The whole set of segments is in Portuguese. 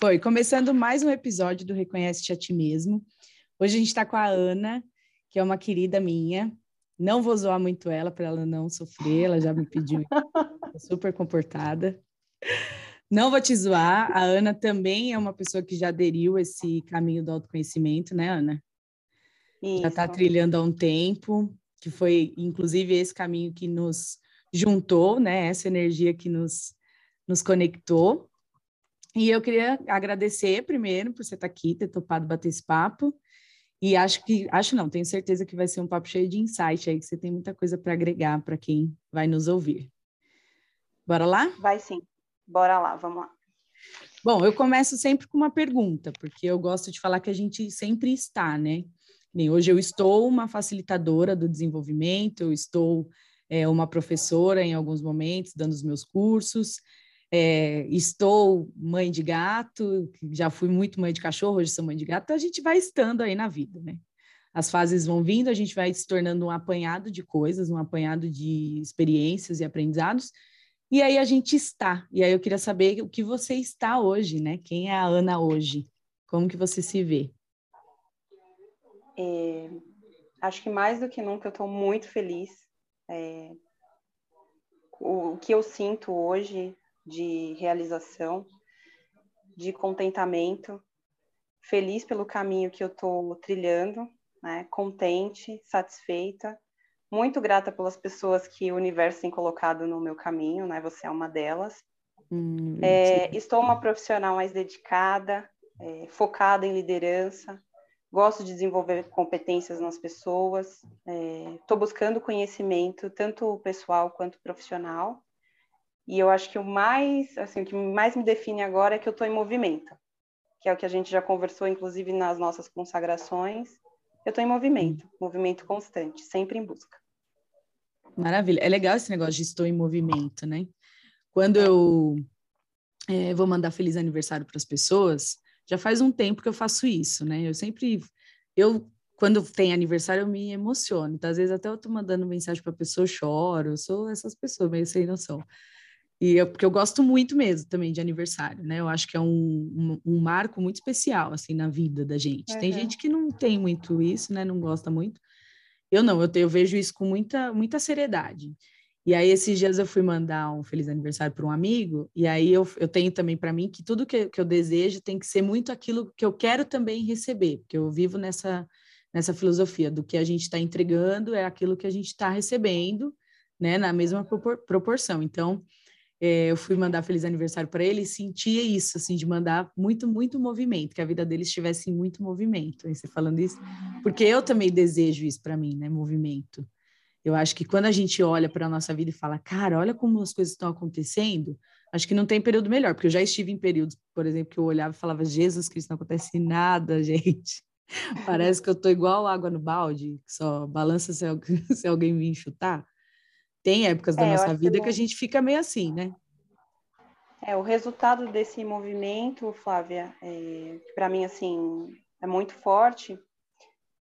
Foi, começando mais um episódio do Reconhece-te a Ti Mesmo. Hoje a gente está com a Ana, que é uma querida minha. Não vou zoar muito ela para ela não sofrer, ela já me pediu, super comportada. Não vou te zoar, a Ana também é uma pessoa que já aderiu esse caminho do autoconhecimento, né, Ana? Isso. Já está trilhando há um tempo, que foi inclusive esse caminho que nos juntou, né? Essa energia que nos, nos conectou. E eu queria agradecer primeiro por você estar aqui, ter topado bater esse papo. E acho que, acho não, tenho certeza que vai ser um papo cheio de insight aí, que você tem muita coisa para agregar para quem vai nos ouvir. Bora lá? Vai sim. Bora lá, vamos lá. Bom, eu começo sempre com uma pergunta, porque eu gosto de falar que a gente sempre está, né? Nem hoje eu estou uma facilitadora do desenvolvimento, eu estou é, uma professora em alguns momentos, dando os meus cursos, é, estou mãe de gato, já fui muito mãe de cachorro, hoje sou mãe de gato, então a gente vai estando aí na vida, né? As fases vão vindo, a gente vai se tornando um apanhado de coisas, um apanhado de experiências e aprendizados, e aí a gente está. E aí eu queria saber o que você está hoje, né? Quem é a Ana hoje? Como que você se vê? É, acho que mais do que nunca eu estou muito feliz. É, o que eu sinto hoje de realização, de contentamento, feliz pelo caminho que eu estou trilhando, né? contente, satisfeita, muito grata pelas pessoas que o universo tem colocado no meu caminho, né? Você é uma delas. Hum, é, estou uma profissional mais dedicada, é, focada em liderança, gosto de desenvolver competências nas pessoas, estou é, buscando conhecimento, tanto pessoal quanto profissional. E eu acho que o mais, assim, o que mais me define agora é que eu estou em movimento, que é o que a gente já conversou, inclusive nas nossas consagrações. Eu estou em movimento, movimento constante, sempre em busca. Maravilha. É legal esse negócio de estou em movimento, né? Quando eu é, vou mandar feliz aniversário para as pessoas, já faz um tempo que eu faço isso, né? Eu sempre, eu quando tem aniversário eu me emociono. Então, às vezes até eu tô mandando mensagem para a pessoa, eu choro. Eu sou essas pessoas meio sem noção. E eu, porque eu gosto muito mesmo também de aniversário, né? Eu acho que é um, um, um marco muito especial, assim, na vida da gente. Uhum. Tem gente que não tem muito isso, né? Não gosta muito. Eu não, eu, eu vejo isso com muita, muita seriedade. E aí, esses dias eu fui mandar um feliz aniversário para um amigo, e aí eu, eu tenho também para mim que tudo que, que eu desejo tem que ser muito aquilo que eu quero também receber, porque eu vivo nessa, nessa filosofia do que a gente está entregando é aquilo que a gente está recebendo, né, na mesma propor proporção. Então, é, eu fui mandar feliz aniversário para ele e sentia isso, assim, de mandar muito, muito movimento, que a vida dele estivesse em muito movimento. Você falando isso, porque eu também desejo isso para mim, né? Movimento. Eu acho que quando a gente olha para a nossa vida e fala, cara, olha como as coisas estão acontecendo, acho que não tem período melhor, porque eu já estive em períodos, por exemplo, que eu olhava e falava, Jesus Cristo, não acontece nada, gente. Parece que eu tô igual água no balde, só balança se, se alguém vir chutar. Tem épocas da é, nossa vida que, que a gente fica meio assim, né? É, o resultado desse movimento, Flávia, é, para mim, assim, é muito forte.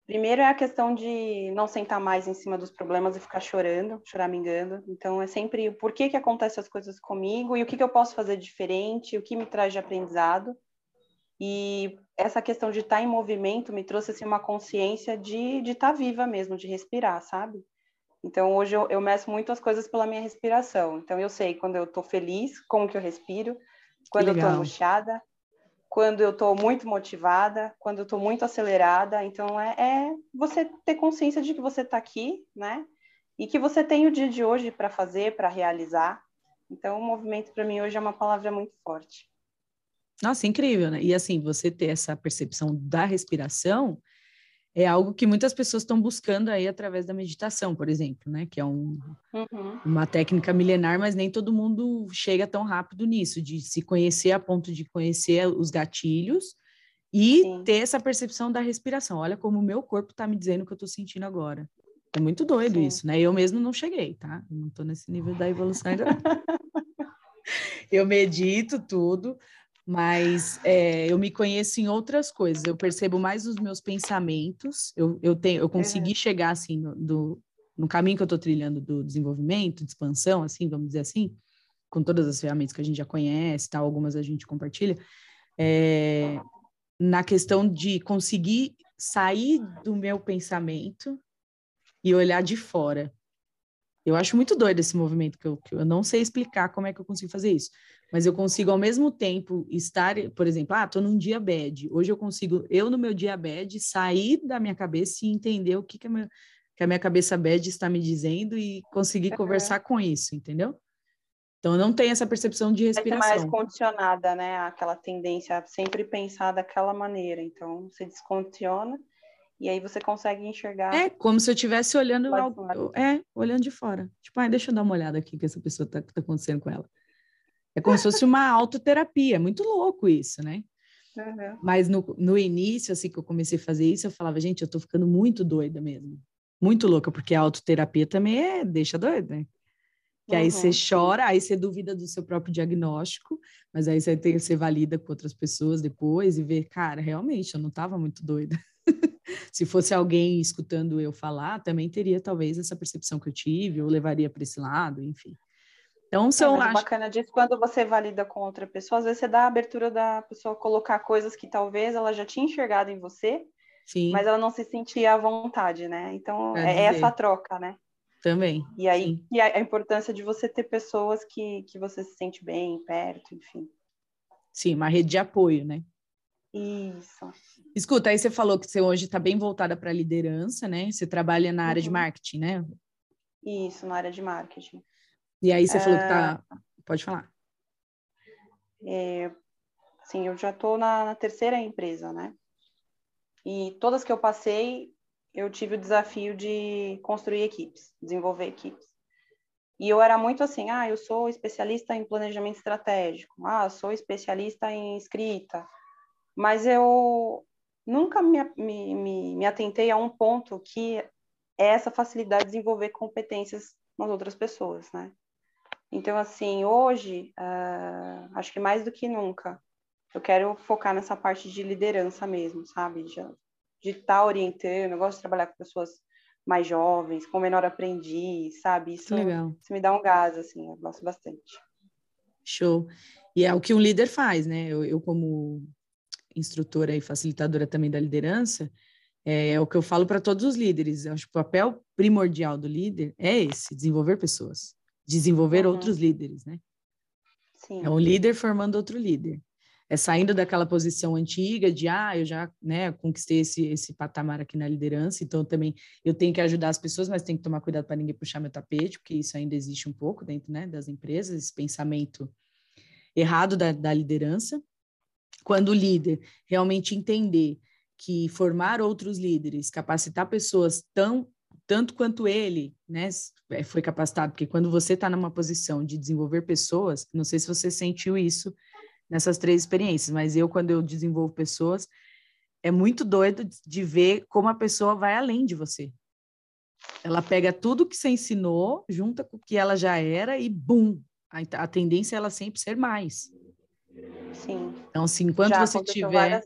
Primeiro é a questão de não sentar mais em cima dos problemas e ficar chorando, choramingando. Então, é sempre o porquê que acontecem as coisas comigo e o que, que eu posso fazer diferente, o que me traz de aprendizado. E essa questão de estar tá em movimento me trouxe assim, uma consciência de estar tá viva mesmo, de respirar, sabe? Então, hoje eu, eu meço muito as coisas pela minha respiração. Então, eu sei quando eu estou feliz, como que eu respiro, quando eu estou angustiada, quando eu estou muito motivada, quando eu estou muito acelerada. Então, é, é, você ter consciência de que você está aqui, né? E que você tem o dia de hoje para fazer, para realizar. Então, o movimento para mim hoje é uma palavra muito forte. Nossa, incrível, né? E assim, você ter essa percepção da respiração é algo que muitas pessoas estão buscando aí através da meditação, por exemplo, né? Que é um, uhum. uma técnica milenar, mas nem todo mundo chega tão rápido nisso, de se conhecer a ponto de conhecer os gatilhos E Sim. ter essa percepção da respiração. Olha como o meu corpo está me dizendo o que eu estou sentindo agora. É muito doido Sim. isso, né? Eu mesmo não cheguei, tá? não estou nesse nível da evolução ainda. eu medito tudo, mas é, eu me conheço em outras coisas. Eu percebo mais os meus pensamentos. Eu, eu tenho, eu consegui uhum. chegar assim no, do, no caminho que eu estou trilhando do desenvolvimento, de expansão, assim, vamos dizer assim, com todas as ferramentas que a gente já conhece, tal, algumas a gente compartilha. É, na questão de conseguir sair do meu pensamento e olhar de fora. Eu acho muito doido esse movimento, que eu, que eu não sei explicar como é que eu consigo fazer isso. Mas eu consigo, ao mesmo tempo, estar, por exemplo, ah, tô num dia bad. Hoje eu consigo, eu no meu dia bad, sair da minha cabeça e entender o que, que, a, minha, que a minha cabeça bad está me dizendo e conseguir conversar com isso, entendeu? Então, não tem essa percepção de respiração. É mais condicionada, né? Aquela tendência a sempre pensar daquela maneira. Então, você descondiciona e aí você consegue enxergar. É como se eu estivesse olhando algo, é, olhando de fora. Tipo, ah, deixa eu dar uma olhada aqui que essa pessoa tá, tá acontecendo com ela. É como se fosse uma autoterapia. É muito louco isso, né? Uhum. Mas no, no início, assim que eu comecei a fazer isso, eu falava, gente, eu tô ficando muito doida mesmo. Muito louca, porque a autoterapia também é, deixa doida, né? Que aí você uhum. chora, aí você duvida do seu próprio diagnóstico, mas aí você, tem, você valida com outras pessoas depois e vê, cara, realmente, eu não estava muito doida. Se fosse alguém escutando eu falar, também teria talvez essa percepção que eu tive, ou levaria para esse lado, enfim. Então, se é, acho... bacana disso, quando você valida com outra pessoa, às vezes você dá a abertura da pessoa colocar coisas que talvez ela já tinha enxergado em você, Sim. mas ela não se sentia à vontade, né? Então, é essa troca, né? Também. E aí, e a, a, importância de você ter pessoas que, que você se sente bem, perto, enfim. Sim, uma rede de apoio, né? Isso. Escuta, aí você falou que você hoje está bem voltada para a liderança, né? Você trabalha na área uhum. de marketing, né? Isso, na área de marketing. E aí você falou que tá. É. Pode falar. É, sim, eu já estou na, na terceira empresa, né? E todas que eu passei, eu tive o desafio de construir equipes, desenvolver equipes. E eu era muito assim, ah, eu sou especialista em planejamento estratégico, ah, sou especialista em escrita, mas eu nunca me, me, me, me atentei a um ponto que é essa facilidade de desenvolver competências nas outras pessoas, né? Então, assim, hoje, uh, acho que mais do que nunca, eu quero focar nessa parte de liderança mesmo, sabe? De, estar tá orientando, eu gosto de trabalhar com pessoas mais jovens, com menor aprendiz, sabe? Isso, Legal. isso me dá um gás, assim, eu gosto bastante. Show. E é o que um líder faz, né? Eu, eu como instrutora e facilitadora também da liderança, é, é o que eu falo para todos os líderes. Eu acho que o papel primordial do líder é esse, desenvolver pessoas, desenvolver uhum. outros líderes, né? Sim. É um líder formando outro líder é saindo daquela posição antiga de ah, eu já né, conquistei esse, esse patamar aqui na liderança, então também eu tenho que ajudar as pessoas, mas tenho que tomar cuidado para ninguém puxar meu tapete, porque isso ainda existe um pouco dentro né, das empresas, esse pensamento errado da, da liderança. Quando o líder realmente entender que formar outros líderes, capacitar pessoas tão tanto quanto ele, né, é, foi capacitado, porque quando você está numa posição de desenvolver pessoas, não sei se você sentiu isso nessas três experiências, mas eu, quando eu desenvolvo pessoas, é muito doido de ver como a pessoa vai além de você. Ela pega tudo que você ensinou, junta com o que ela já era e bum, a, a tendência é ela sempre ser mais. Sim. Então, assim, enquanto já você tiver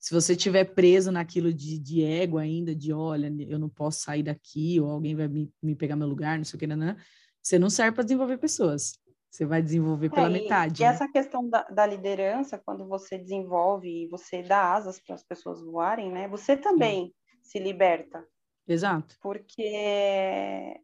se você tiver preso naquilo de, de ego ainda, de olha, eu não posso sair daqui, ou alguém vai me, me pegar meu lugar, não sei o que, não, não, você não serve para desenvolver pessoas. Você vai desenvolver pela é, metade. E, né? essa questão da, da, liderança, quando você desenvolve e você dá asas para as pessoas voarem, né? Você também Sim. se liberta. Exato. Porque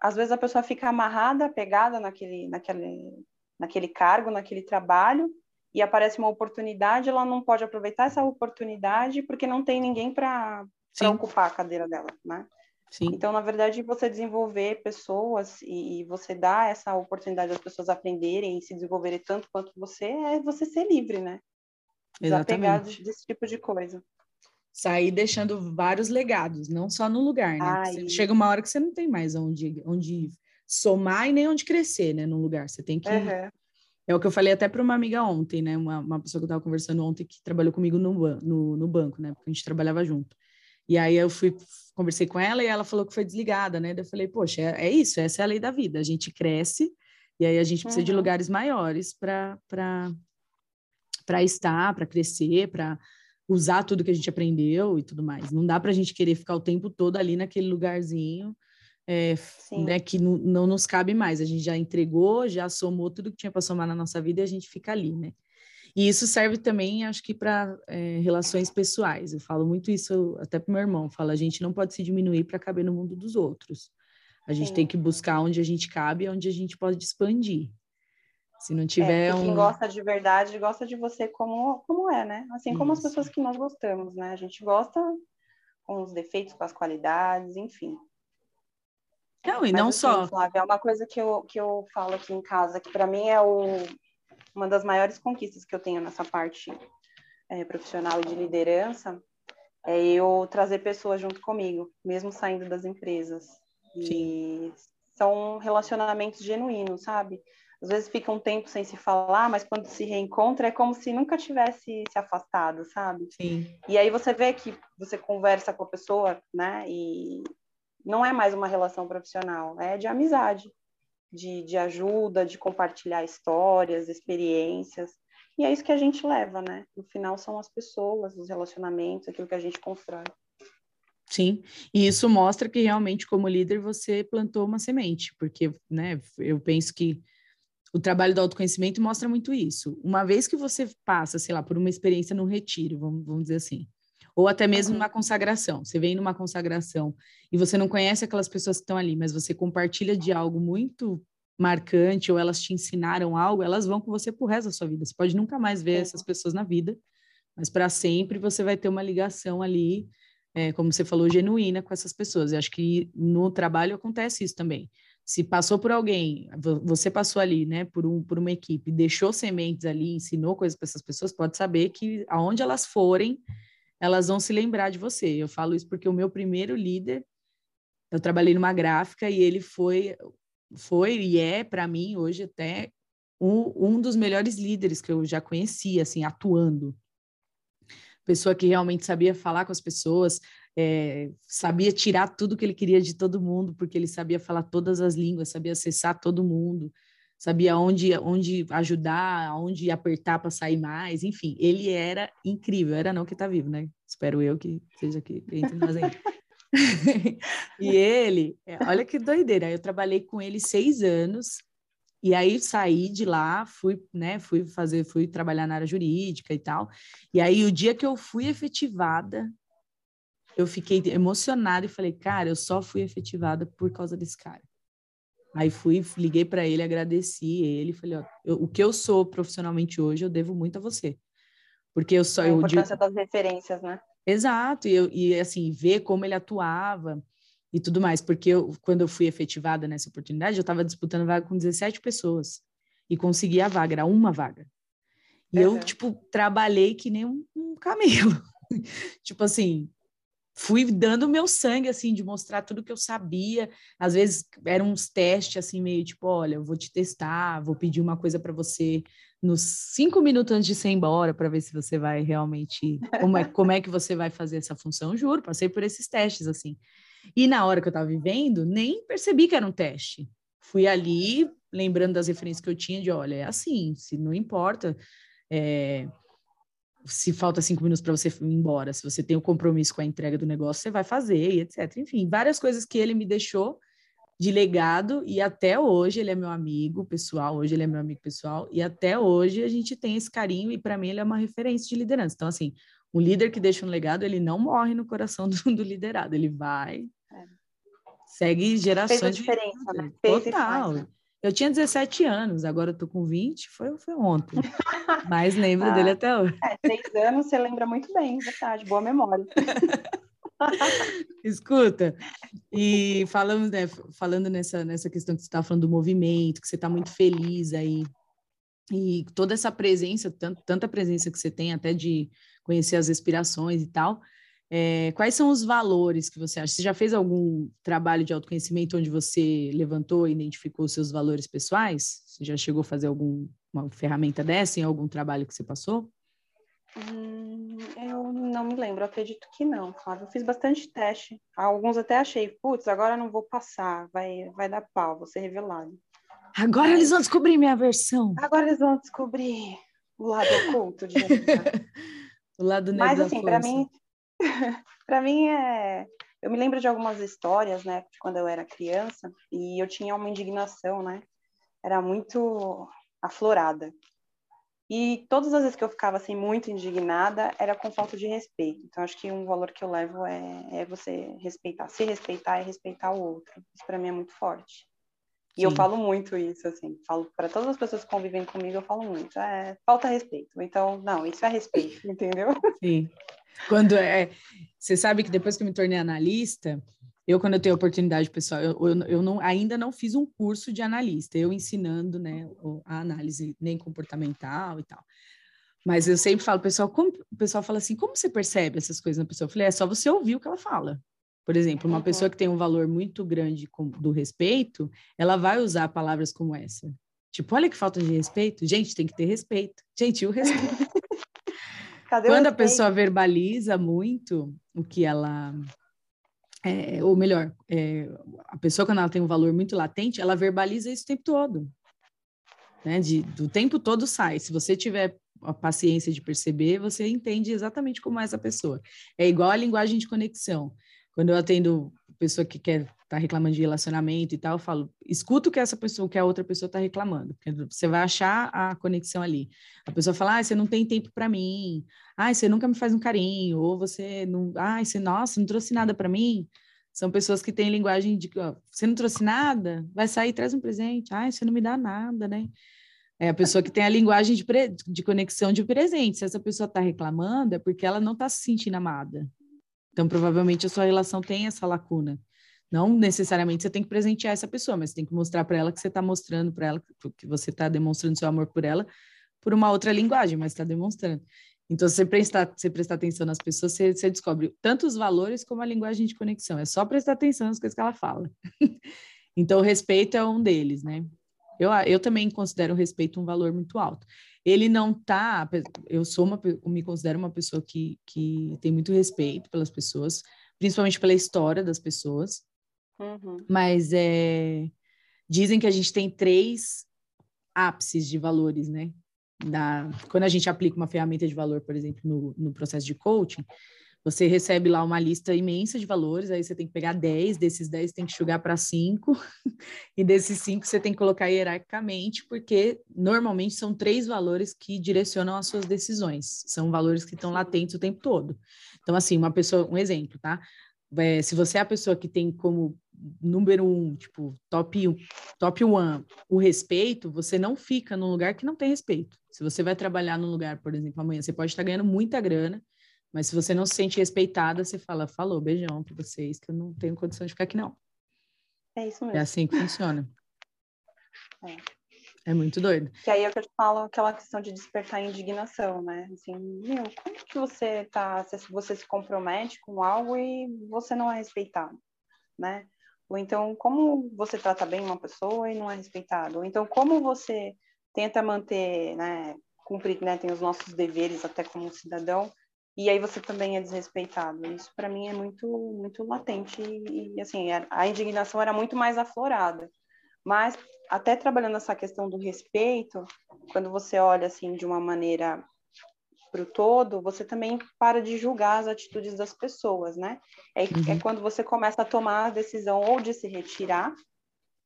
às vezes a pessoa fica amarrada, pegada naquele, naquele, naquele cargo, naquele trabalho, e aparece uma oportunidade, ela não pode aproveitar essa oportunidade porque não tem ninguém para ocupar a cadeira dela, né? Sim. Então, na verdade, você desenvolver pessoas e, e você dar essa oportunidade das pessoas aprenderem e se desenvolverem tanto quanto você, é você ser livre, né? Desapegar desse tipo de coisa. Sair deixando vários legados, não só no lugar, né? Chega uma hora que você não tem mais onde, onde somar e nem onde crescer, né? No lugar. Você tem que uhum. É o que eu falei até para uma amiga ontem, né? Uma, uma pessoa que eu estava conversando ontem que trabalhou comigo no, no, no banco, né? Porque a gente trabalhava junto. E aí eu fui, conversei com ela e ela falou que foi desligada, né? eu falei, poxa, é, é, isso, essa é a lei da vida. A gente cresce e aí a gente precisa uhum. de lugares maiores para estar, para crescer, para usar tudo que a gente aprendeu e tudo mais. Não dá para a gente querer ficar o tempo todo ali naquele lugarzinho é, né, que não, não nos cabe mais. A gente já entregou, já somou tudo que tinha para somar na nossa vida e a gente fica ali, né? E isso serve também, acho que, para é, relações pessoais. Eu falo muito isso até para meu irmão. Fala, a gente não pode se diminuir para caber no mundo dos outros. A gente Sim. tem que buscar onde a gente cabe e onde a gente pode expandir. Se não é, tiver é, um... Quem gosta de verdade gosta de você como, como é, né? Assim como isso. as pessoas que nós gostamos, né? A gente gosta com os defeitos, com as qualidades, enfim. Não, e Mas, não assim, só. Flávia, é uma coisa que eu, que eu falo aqui em casa, que para mim é o, uma das maiores conquistas que eu tenho nessa parte é, profissional e de liderança, é eu trazer pessoas junto comigo, mesmo saindo das empresas. Sim. E são relacionamentos genuínos, sabe? Às vezes fica um tempo sem se falar, mas quando se reencontra é como se nunca tivesse se afastado, sabe? Sim. E aí você vê que você conversa com a pessoa, né? E não é mais uma relação profissional, é de amizade de, de ajuda, de compartilhar histórias, experiências. E é isso que a gente leva, né? No final são as pessoas, os relacionamentos, aquilo que a gente constrói. Sim, e isso mostra que realmente, como líder, você plantou uma semente, porque, né, eu penso que o trabalho do autoconhecimento mostra muito isso. Uma vez que você passa, sei lá, por uma experiência num retiro, vamos, vamos dizer assim, ou até mesmo numa consagração. Você vem numa consagração e você não conhece aquelas pessoas que estão ali, mas você compartilha de algo muito marcante ou elas te ensinaram algo, elas vão com você pro resto da sua vida. Você pode nunca mais ver essas pessoas na vida, mas para sempre você vai ter uma ligação ali, é, como você falou, genuína com essas pessoas. Eu acho que no trabalho acontece isso também. Se passou por alguém, você passou ali, né, por, um, por uma equipe, deixou sementes ali, ensinou coisas para essas pessoas, pode saber que aonde elas forem, elas vão se lembrar de você. Eu falo isso porque o meu primeiro líder, eu trabalhei numa gráfica e ele foi, foi e é para mim hoje até um, um dos melhores líderes que eu já conheci, assim, atuando. Pessoa que realmente sabia falar com as pessoas, é, sabia tirar tudo que ele queria de todo mundo, porque ele sabia falar todas as línguas, sabia acessar todo mundo sabia onde, onde ajudar, onde apertar para sair mais, enfim, ele era incrível, era não que está vivo, né? Espero eu que seja que entre nós aí. e ele, é, olha que doideira, eu trabalhei com ele seis anos, e aí saí de lá, fui, né, fui fazer, fui trabalhar na área jurídica e tal, e aí o dia que eu fui efetivada, eu fiquei emocionada e falei, cara, eu só fui efetivada por causa desse cara. Aí fui, liguei para ele, agradeci ele, falei, ó, eu, o que eu sou profissionalmente hoje, eu devo muito a você. Porque eu só... A importância eu, das referências, né? Exato, e, eu, e assim, ver como ele atuava e tudo mais, porque eu, quando eu fui efetivada nessa oportunidade, eu estava disputando vaga com 17 pessoas e consegui a vaga, era uma vaga. E uhum. eu, tipo, trabalhei que nem um, um camelo. tipo assim, fui dando meu sangue, assim, de mostrar tudo que eu sabia. Às vezes eram uns testes, assim, meio tipo, olha, eu vou te testar, vou pedir uma coisa para você nos cinco minutos antes de você ir embora, para ver se você vai realmente, como é, como é que você vai fazer essa função. Juro, passei por esses testes, assim. E na hora que eu estava vivendo, nem percebi que era um teste. Fui ali, lembrando das referências que eu tinha, de, olha, é assim, se não importa... É, se falta cinco minutos para você ir embora, se você tem o um compromisso com a entrega do negócio, você vai fazer, e etc. Enfim, várias coisas que ele me deixou de legado e até hoje ele é meu amigo pessoal, hoje ele é meu amigo pessoal e até hoje a gente tem esse carinho e para mim ele é uma referência de liderança. Então assim, o líder que deixa um legado, ele não morre no coração do, do liderado, ele vai é. segue gerações Fez a diferença, de... né? Fez Total. Faz, né? Eu tinha 17 anos, agora eu tô com 20, foi, foi ontem. Mas lembro ah, dele até hoje. É, seis anos você lembra muito bem, verdade, boa memória. Escuta, e falamos, né, falando nessa, nessa questão que você está falando do movimento, que você está muito feliz aí, e toda essa presença, tanto, tanta presença que você tem até de conhecer as respirações e tal, É, quais são os valores que você acha? Você já fez algum trabalho de autoconhecimento onde você levantou e identificou seus valores pessoais? Você já chegou a fazer alguma ferramenta dessa em algum trabalho que você passou? Hum, eu não me lembro, acredito que não, Flávio. Eu fiz bastante teste. Alguns até achei, putz, agora não vou passar, vai, vai dar pau, vou ser revelado. Agora eles vão descobrir minha versão. Agora eles vão descobrir o lado oculto de O lado negro Mas assim, para mim, para mim é, eu me lembro de algumas histórias, né, de quando eu era criança, e eu tinha uma indignação, né? Era muito aflorada. E todas as vezes que eu ficava assim muito indignada era com falta de respeito. Então acho que um valor que eu levo é, é você respeitar, se respeitar e respeitar o outro. Isso para mim é muito forte. E Sim. eu falo muito isso, assim, falo para todas as pessoas que convivem comigo, eu falo muito, é, falta respeito. Então, não, isso é respeito, entendeu? Sim. Quando é, você sabe que depois que eu me tornei analista, eu quando eu tenho oportunidade, pessoal, eu, eu, eu não, ainda não fiz um curso de analista, eu ensinando, né, a análise nem comportamental e tal. Mas eu sempre falo, pessoal, como, o pessoal fala assim, como você percebe essas coisas na pessoa? Eu falei, é só você ouvir o que ela fala. Por exemplo, uma pessoa que tem um valor muito grande do respeito, ela vai usar palavras como essa. Tipo, olha que falta de respeito. Gente, tem que ter respeito. Gente, o respeito. Quando o respeito? a pessoa verbaliza muito o que ela. É, ou melhor, é, a pessoa, quando ela tem um valor muito latente, ela verbaliza isso o tempo todo. Né? De, do tempo todo sai. Se você tiver a paciência de perceber, você entende exatamente como é essa pessoa. É igual a linguagem de conexão. Quando eu atendo pessoa que quer tá reclamando de relacionamento e tal, eu falo, escuta o que essa pessoa, que a outra pessoa está reclamando, porque você vai achar a conexão ali. A pessoa fala, ah, você não tem tempo para mim, ah, você nunca me faz um carinho, ou você não, ah, você, nossa, não trouxe nada para mim. São pessoas que têm linguagem de, ó, você não trouxe nada, vai sair, traz um presente, ah, você não me dá nada, né? É a pessoa que tem a linguagem de, pre... de conexão de presente. Se essa pessoa está reclamando, é porque ela não está se sentindo amada. Então, provavelmente a sua relação tem essa lacuna. Não necessariamente você tem que presentear essa pessoa, mas você tem que mostrar para ela que você está mostrando para ela que você está demonstrando seu amor por ela por uma outra linguagem, mas está demonstrando. Então, se você prestar, você prestar atenção nas pessoas, você, você descobre tanto os valores como a linguagem de conexão. É só prestar atenção nas coisas que ela fala. então, o respeito é um deles, né? Eu, eu também considero o respeito um valor muito alto ele não tá. Eu sou uma, eu me considero uma pessoa que, que tem muito respeito pelas pessoas, principalmente pela história das pessoas. Uhum. Mas é, dizem que a gente tem três ápices de valores, né? Da, quando a gente aplica uma ferramenta de valor, por exemplo, no, no processo de coaching, você recebe lá uma lista imensa de valores, aí você tem que pegar 10, desses 10 tem que jogar para 5, e desses 5 você tem que colocar hierarquicamente, porque normalmente são três valores que direcionam as suas decisões, são valores que estão latentes o tempo todo. Então, assim, uma pessoa, um exemplo, tá? É, se você é a pessoa que tem como número um, tipo, top, top one, o respeito, você não fica num lugar que não tem respeito. Se você vai trabalhar num lugar, por exemplo, amanhã, você pode estar ganhando muita grana, mas se você não se sente respeitada, você fala, falou, beijão para vocês, que eu não tenho condição de ficar aqui, não. É isso mesmo. É assim que funciona. É. é muito doido. Que aí é que eu te falo aquela questão de despertar indignação, né? Assim, meu, como que você tá, você se compromete com algo e você não é respeitado, né? Ou então, como você trata bem uma pessoa e não é respeitado? Ou então, como você tenta manter, né, cumprir, né, tem os nossos deveres até como cidadão, e aí você também é desrespeitado. Isso para mim é muito muito latente e, assim a indignação era muito mais aflorada. Mas até trabalhando essa questão do respeito, quando você olha assim de uma maneira para o todo, você também para de julgar as atitudes das pessoas, né? É, é uhum. é quando você começa a tomar a decisão ou de se retirar,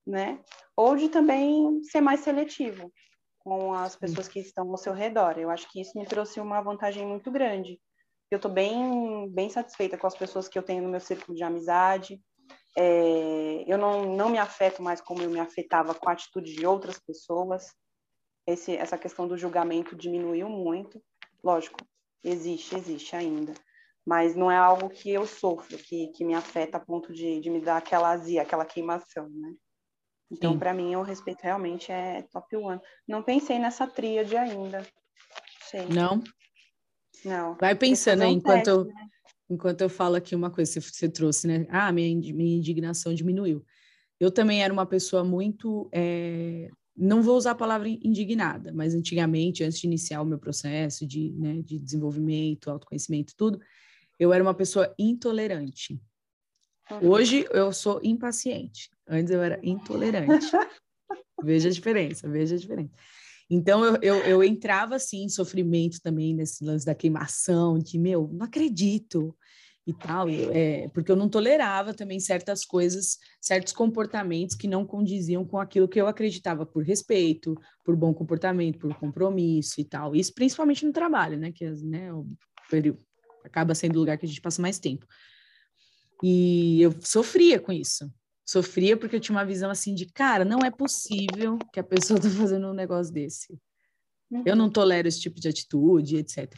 né? Ou de também ser mais seletivo com as pessoas que estão ao seu redor. Eu acho que isso me trouxe uma vantagem muito grande eu estou bem, bem satisfeita com as pessoas que eu tenho no meu círculo de amizade. É, eu não, não me afeto mais como eu me afetava com a atitude de outras pessoas. Esse, essa questão do julgamento diminuiu muito. Lógico, existe, existe ainda. Mas não é algo que eu sofro, que, que me afeta a ponto de, de me dar aquela azia, aquela queimação, né? Então, para mim, o respeito realmente é top one. Não pensei nessa tríade ainda. Sei. Não? Não. Vai pensando aí, enquanto, né? enquanto eu falo aqui uma coisa que você trouxe, né? Ah, minha, minha indignação diminuiu. Eu também era uma pessoa muito. É, não vou usar a palavra indignada, mas antigamente, antes de iniciar o meu processo de, né, de desenvolvimento, autoconhecimento, tudo, eu era uma pessoa intolerante. Uhum. Hoje eu sou impaciente. Antes eu era intolerante. veja a diferença, veja a diferença. Então eu, eu, eu, entrava assim em sofrimento também nesse lance da queimação, de meu, não acredito e tal, é, porque eu não tolerava também certas coisas, certos comportamentos que não condiziam com aquilo que eu acreditava por respeito, por bom comportamento, por compromisso e tal. Isso principalmente no trabalho, né? Que né, o período acaba sendo o lugar que a gente passa mais tempo. E eu sofria com isso. Sofria porque eu tinha uma visão assim de, cara, não é possível que a pessoa tá fazendo um negócio desse. Eu não uhum. tolero esse tipo de atitude, etc.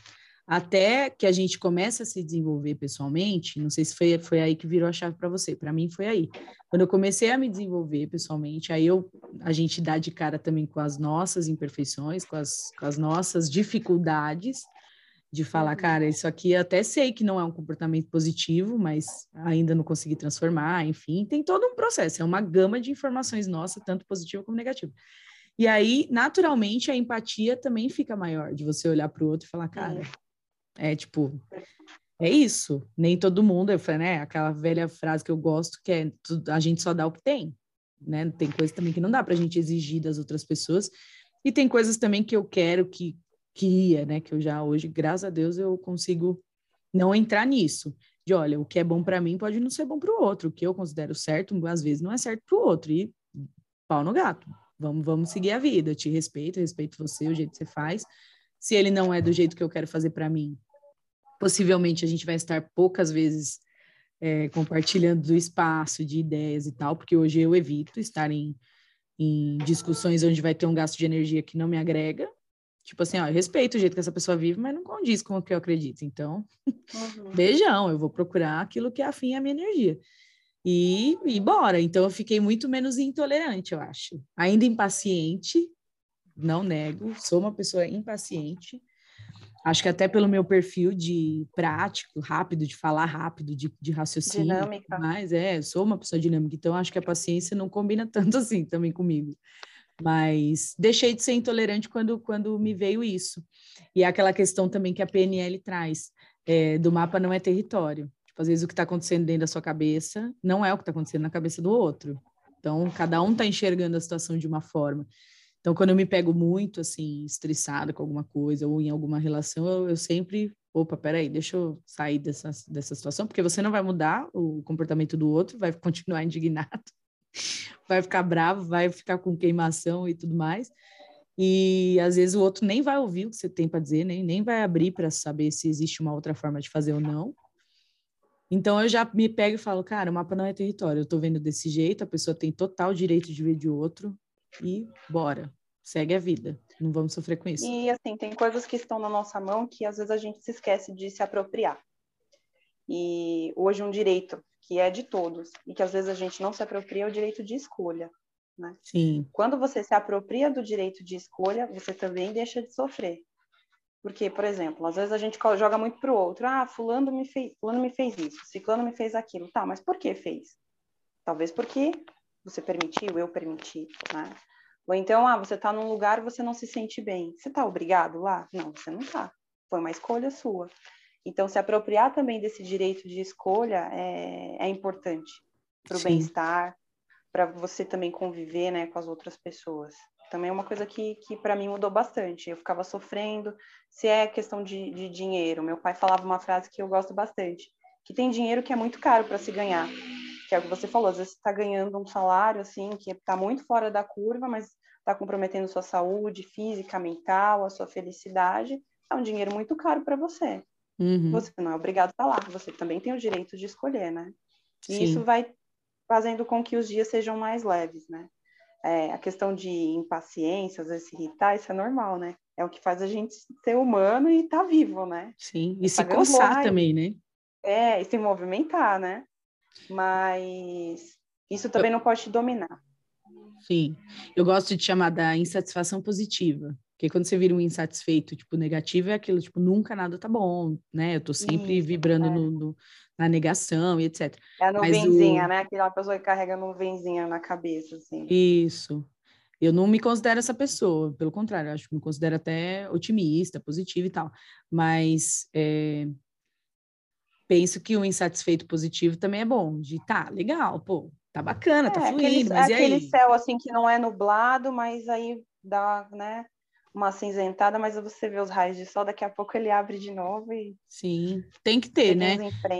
Até que a gente começa a se desenvolver pessoalmente, não sei se foi, foi aí que virou a chave para você, para mim foi aí. Quando eu comecei a me desenvolver pessoalmente, aí eu, a gente dá de cara também com as nossas imperfeições, com as, com as nossas dificuldades, de falar, uhum. cara, isso aqui eu até sei que não é um comportamento positivo, mas ainda não consegui transformar, enfim, tem todo um processo, é uma gama de informações nossa, tanto positiva como negativa. E aí, naturalmente, a empatia também fica maior, de você olhar para o outro e falar, cara, é tipo, é isso, nem todo mundo, eu falei, né, aquela velha frase que eu gosto, que é, a gente só dá o que tem, né, tem coisas também que não dá para a gente exigir das outras pessoas, e tem coisas também que eu quero que queria, né? Que eu já hoje, graças a Deus, eu consigo não entrar nisso. De olha, o que é bom para mim pode não ser bom para o outro. O que eu considero certo, às vezes, não é certo para o outro. E pau no gato. Vamos, vamos seguir a vida. Eu te respeito, respeito você, o jeito que você faz. Se ele não é do jeito que eu quero fazer para mim, possivelmente a gente vai estar poucas vezes é, compartilhando do espaço, de ideias e tal, porque hoje eu evito estar em, em discussões onde vai ter um gasto de energia que não me agrega, Tipo assim, ó, eu respeito o jeito que essa pessoa vive, mas não condiz com o que eu acredito. Então, uhum. beijão, eu vou procurar aquilo que afim à minha energia. E, e bora. Então, eu fiquei muito menos intolerante, eu acho. Ainda impaciente, não nego, sou uma pessoa impaciente. Acho que até pelo meu perfil de prático, rápido, de falar rápido, de, de raciocínio. Dinâmica. Mas é, sou uma pessoa dinâmica, então acho que a paciência não combina tanto assim também comigo. Mas deixei de ser intolerante quando, quando me veio isso. E é aquela questão também que a PNL traz, é, do mapa não é território. Tipo, às vezes o que está acontecendo dentro da sua cabeça não é o que está acontecendo na cabeça do outro. Então, cada um está enxergando a situação de uma forma. Então, quando eu me pego muito, assim, estressada com alguma coisa ou em alguma relação, eu, eu sempre, opa, peraí, deixa eu sair dessa, dessa situação, porque você não vai mudar o comportamento do outro, vai continuar indignado vai ficar bravo, vai ficar com queimação e tudo mais. E às vezes o outro nem vai ouvir o que você tem para dizer, nem, nem vai abrir para saber se existe uma outra forma de fazer ou não. Então eu já me pego e falo, cara, o mapa não é território, eu tô vendo desse jeito, a pessoa tem total direito de ver de outro e bora, segue a vida, não vamos sofrer com isso. E assim, tem coisas que estão na nossa mão que às vezes a gente se esquece de se apropriar. E hoje um direito que é de todos e que às vezes a gente não se apropria é o direito de escolha. Né? Sim. Quando você se apropria do direito de escolha, você também deixa de sofrer. Porque, por exemplo, às vezes a gente joga muito pro outro. Ah, fulano me fez, fulano me fez isso, ciclano me fez aquilo. Tá, mas por que fez? Talvez porque você permitiu, eu permiti, né? Ou então, ah, você está num lugar você não se sente bem. Você está obrigado lá? Não, você não está. Foi uma escolha sua. Então, se apropriar também desse direito de escolha é, é importante para o bem-estar, para você também conviver né, com as outras pessoas. Também é uma coisa que, que para mim mudou bastante. Eu ficava sofrendo. Se é questão de, de dinheiro, meu pai falava uma frase que eu gosto bastante: que tem dinheiro que é muito caro para se ganhar. Que é o que você falou, às vezes está ganhando um salário assim que está muito fora da curva, mas está comprometendo sua saúde física, mental, a sua felicidade. É um dinheiro muito caro para você. Uhum. Você não é obrigado a estar lá, você também tem o direito de escolher, né? E Sim. isso vai fazendo com que os dias sejam mais leves, né? É, a questão de impaciência, às vezes se irritar, isso é normal, né? É o que faz a gente ser humano e estar tá vivo, né? Sim, e, se coçar também, né? É, e se movimentar, né? Mas isso também Eu... não pode te dominar. Sim, eu gosto de chamar da insatisfação positiva Porque quando você vira um insatisfeito, tipo, negativo, é aquilo, tipo, nunca nada tá bom, né? Eu tô sempre Isso, vibrando é. no, no, na negação e etc. É a nuvenzinha, o... né? Aquela pessoa que carrega a nuvenzinha na cabeça, assim. Isso. Eu não me considero essa pessoa, pelo contrário, acho que me considero até otimista, positiva e tal. Mas é, penso que o insatisfeito positivo também é bom, de tá, legal, pô, tá bacana, tá é, tá fluindo, aquele, mas aquele céu assim que não é nublado, mas aí dá, né, uma cinzentada, mas você vê os raios de sol, daqui a pouco ele abre de novo e. Sim, tem que ter, né?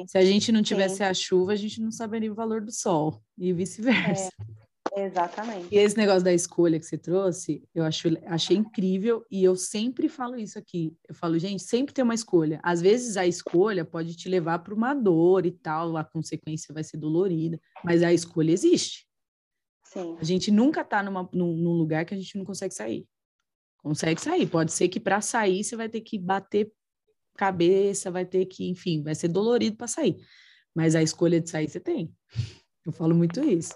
Se a gente não tivesse Sim. a chuva, a gente não saberia o valor do sol, e vice-versa. É, exatamente. E esse negócio da escolha que você trouxe, eu acho, achei incrível, e eu sempre falo isso aqui. Eu falo, gente, sempre tem uma escolha. Às vezes a escolha pode te levar para uma dor e tal, a consequência vai ser dolorida, mas a escolha existe. Sim. A gente nunca está num, num lugar que a gente não consegue sair. Consegue sair. Pode ser que para sair você vai ter que bater cabeça, vai ter que, enfim, vai ser dolorido para sair. Mas a escolha de sair você tem. Eu falo muito isso.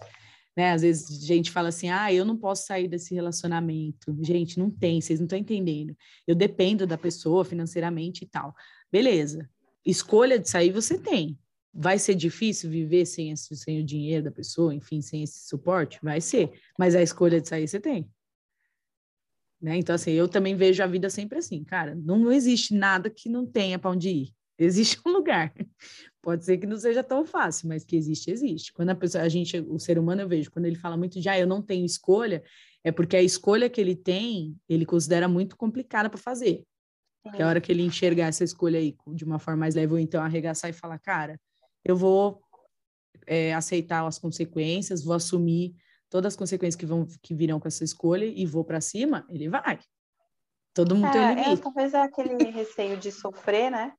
Né? Às vezes gente fala assim: ah, eu não posso sair desse relacionamento. Gente, não tem, vocês não estão entendendo. Eu dependo da pessoa financeiramente e tal. Beleza. Escolha de sair você tem. Vai ser difícil viver sem, esse, sem o dinheiro da pessoa, enfim, sem esse suporte? Vai ser. Mas a escolha de sair você tem. Né? Então, assim, eu também vejo a vida sempre assim, cara, não, não existe nada que não tenha para onde ir. Existe um lugar. Pode ser que não seja tão fácil, mas que existe, existe. Quando a pessoa, a gente, o ser humano, eu vejo, quando ele fala muito de, ah, eu não tenho escolha, é porque a escolha que ele tem, ele considera muito complicada para fazer. Porque a hora que ele enxergar essa escolha aí de uma forma mais leve, ou então arregaçar e falar, cara, eu vou é, aceitar as consequências, vou assumir todas as consequências que vão que virão com essa escolha e vou para cima, ele vai. Todo mundo é, tem um limite. É, talvez é aquele receio de sofrer, né?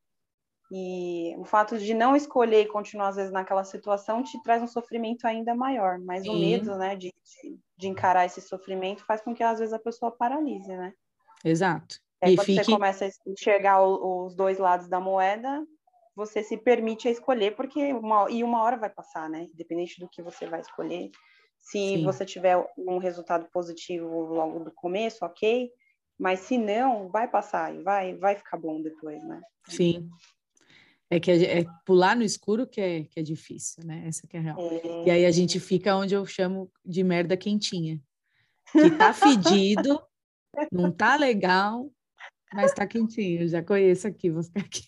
E o fato de não escolher e continuar, às vezes, naquela situação te traz um sofrimento ainda maior. Mas Sim. o medo, né, de, de, encarar esse sofrimento faz com que, às vezes, a pessoa paralise, né? Exato. É e quando fique... você começa a enxergar o, os dois lados da moeda, você se permite a escolher, porque uma, e uma hora vai passar, né? Independente do que você vai escolher, se Sim. você tiver um resultado positivo logo do começo, ok. Mas se não, vai passar e vai, vai ficar bom depois, né? Sim. É que é, é pular no escuro que é, que é difícil, né? Essa que é a real. É... E aí a gente fica onde eu chamo de merda quentinha. Que tá fedido, não tá legal, mas tá quentinho. Já conheço aqui, vou ficar aqui.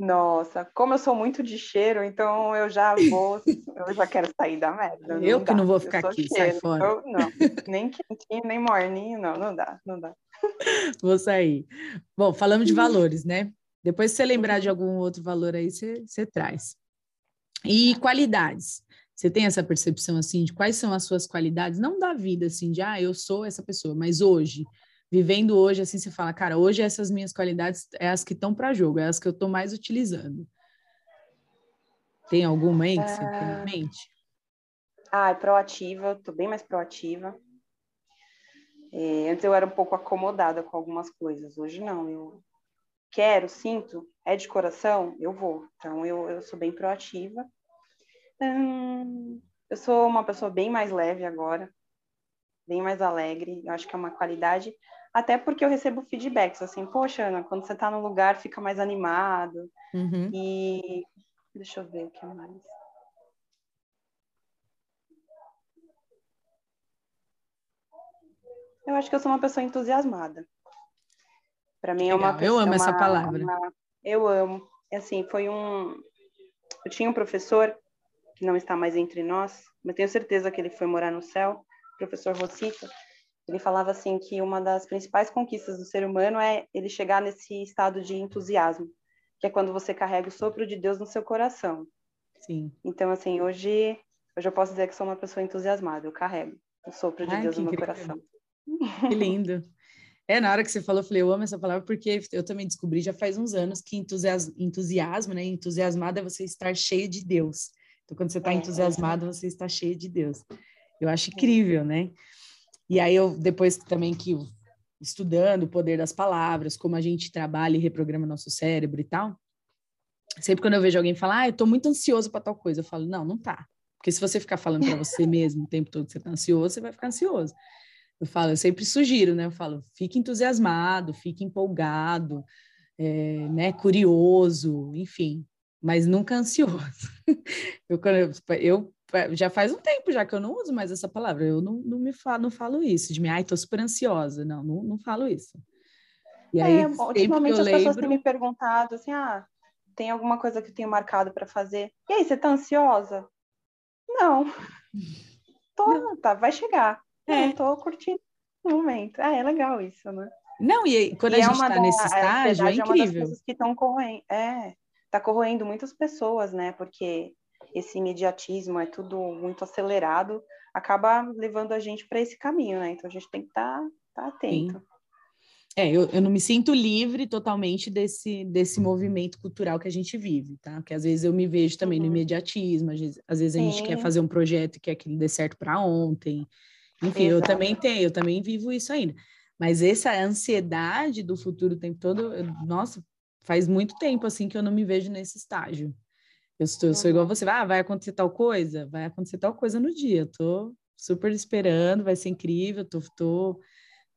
Nossa, como eu sou muito de cheiro, então eu já vou, eu já quero sair da merda. Eu que dá. não vou ficar aqui, cheiro, sai fora. Eu, não, nem quentinho, nem morninho, não, não dá, não dá. Vou sair. Bom, falamos de valores, né? Depois, se você lembrar de algum outro valor aí, você, você traz. E qualidades. Você tem essa percepção, assim, de quais são as suas qualidades? Não da vida, assim, de, ah, eu sou essa pessoa, mas hoje, vivendo hoje, assim, você fala, cara, hoje essas minhas qualidades é as que estão para jogo, é as que eu estou mais utilizando. Tem alguma aí que você tem em é. mente? Ah, é proativa, estou bem mais proativa. É, antes eu era um pouco acomodada com algumas coisas, hoje não. Eu quero, sinto, é de coração, eu vou. Então eu, eu sou bem proativa. Hum, eu sou uma pessoa bem mais leve agora, bem mais alegre. Eu acho que é uma qualidade até porque eu recebo feedbacks, assim, poxa, Ana, quando você tá no lugar fica mais animado. Uhum. E deixa eu ver o que mais. Eu acho que eu sou uma pessoa entusiasmada. Para mim é uma Eu amo uma, essa palavra. Uma, eu amo. Assim, foi um eu tinha um professor que não está mais entre nós, mas tenho certeza que ele foi morar no céu, professor Rosita ele falava assim que uma das principais conquistas do ser humano é ele chegar nesse estado de entusiasmo, que é quando você carrega o sopro de Deus no seu coração. Sim. Então, assim, hoje, hoje eu posso dizer que sou uma pessoa entusiasmada, eu carrego o sopro de Ai, Deus no meu coração. Que lindo. É, na hora que você falou, eu falei, eu amo essa palavra, porque eu também descobri já faz uns anos que entusiasmo, entusiasmo né? Entusiasmado é você estar cheio de Deus. Então, quando você está é, entusiasmado, é. você está cheio de Deus. Eu acho incrível, né? E aí eu depois também que estudando o poder das palavras, como a gente trabalha e reprograma nosso cérebro e tal, sempre quando eu vejo alguém falar, ah, eu tô muito ansioso para tal coisa, eu falo, não, não tá. Porque se você ficar falando para você mesmo o tempo todo que você tá ansioso, você vai ficar ansioso. Eu falo, eu sempre sugiro, né? Eu falo, fique entusiasmado, fique empolgado, é, né? Curioso, enfim, mas nunca ansioso. eu, eu, já faz um tempo já que eu não uso mais essa palavra. Eu não, não me falo, não falo isso de mim, ai, tô super ansiosa. Não, não, não falo isso. E aí, é, ultimamente as lembro... pessoas têm me perguntado assim, ah, tem alguma coisa que eu tenho marcado para fazer? E aí, você tá ansiosa? Não. Tô, não. tá, vai chegar. É. Eu tô curtindo o momento. Ah, é legal isso, né? Não, e quando e a é gente está nesse estágio, é incrível. É uma que estão corroendo, é, tá corroendo muitas pessoas, né? Porque esse imediatismo é tudo muito acelerado, acaba levando a gente para esse caminho, né? Então a gente tem que estar tá, tá atento. Sim. É, eu, eu não me sinto livre totalmente desse, desse movimento cultural que a gente vive, tá? Porque às vezes eu me vejo também uhum. no imediatismo, às vezes, às vezes a gente quer fazer um projeto e quer que ele dê certo para ontem. Enfim, Exato. eu também tenho, eu também vivo isso ainda. Mas essa ansiedade do futuro o tempo todo, eu, nossa, faz muito tempo assim que eu não me vejo nesse estágio. Eu, estou, eu sou igual uhum. você, ah, vai acontecer tal coisa? Vai acontecer tal coisa no dia. Eu tô super esperando, vai ser incrível, tô, tô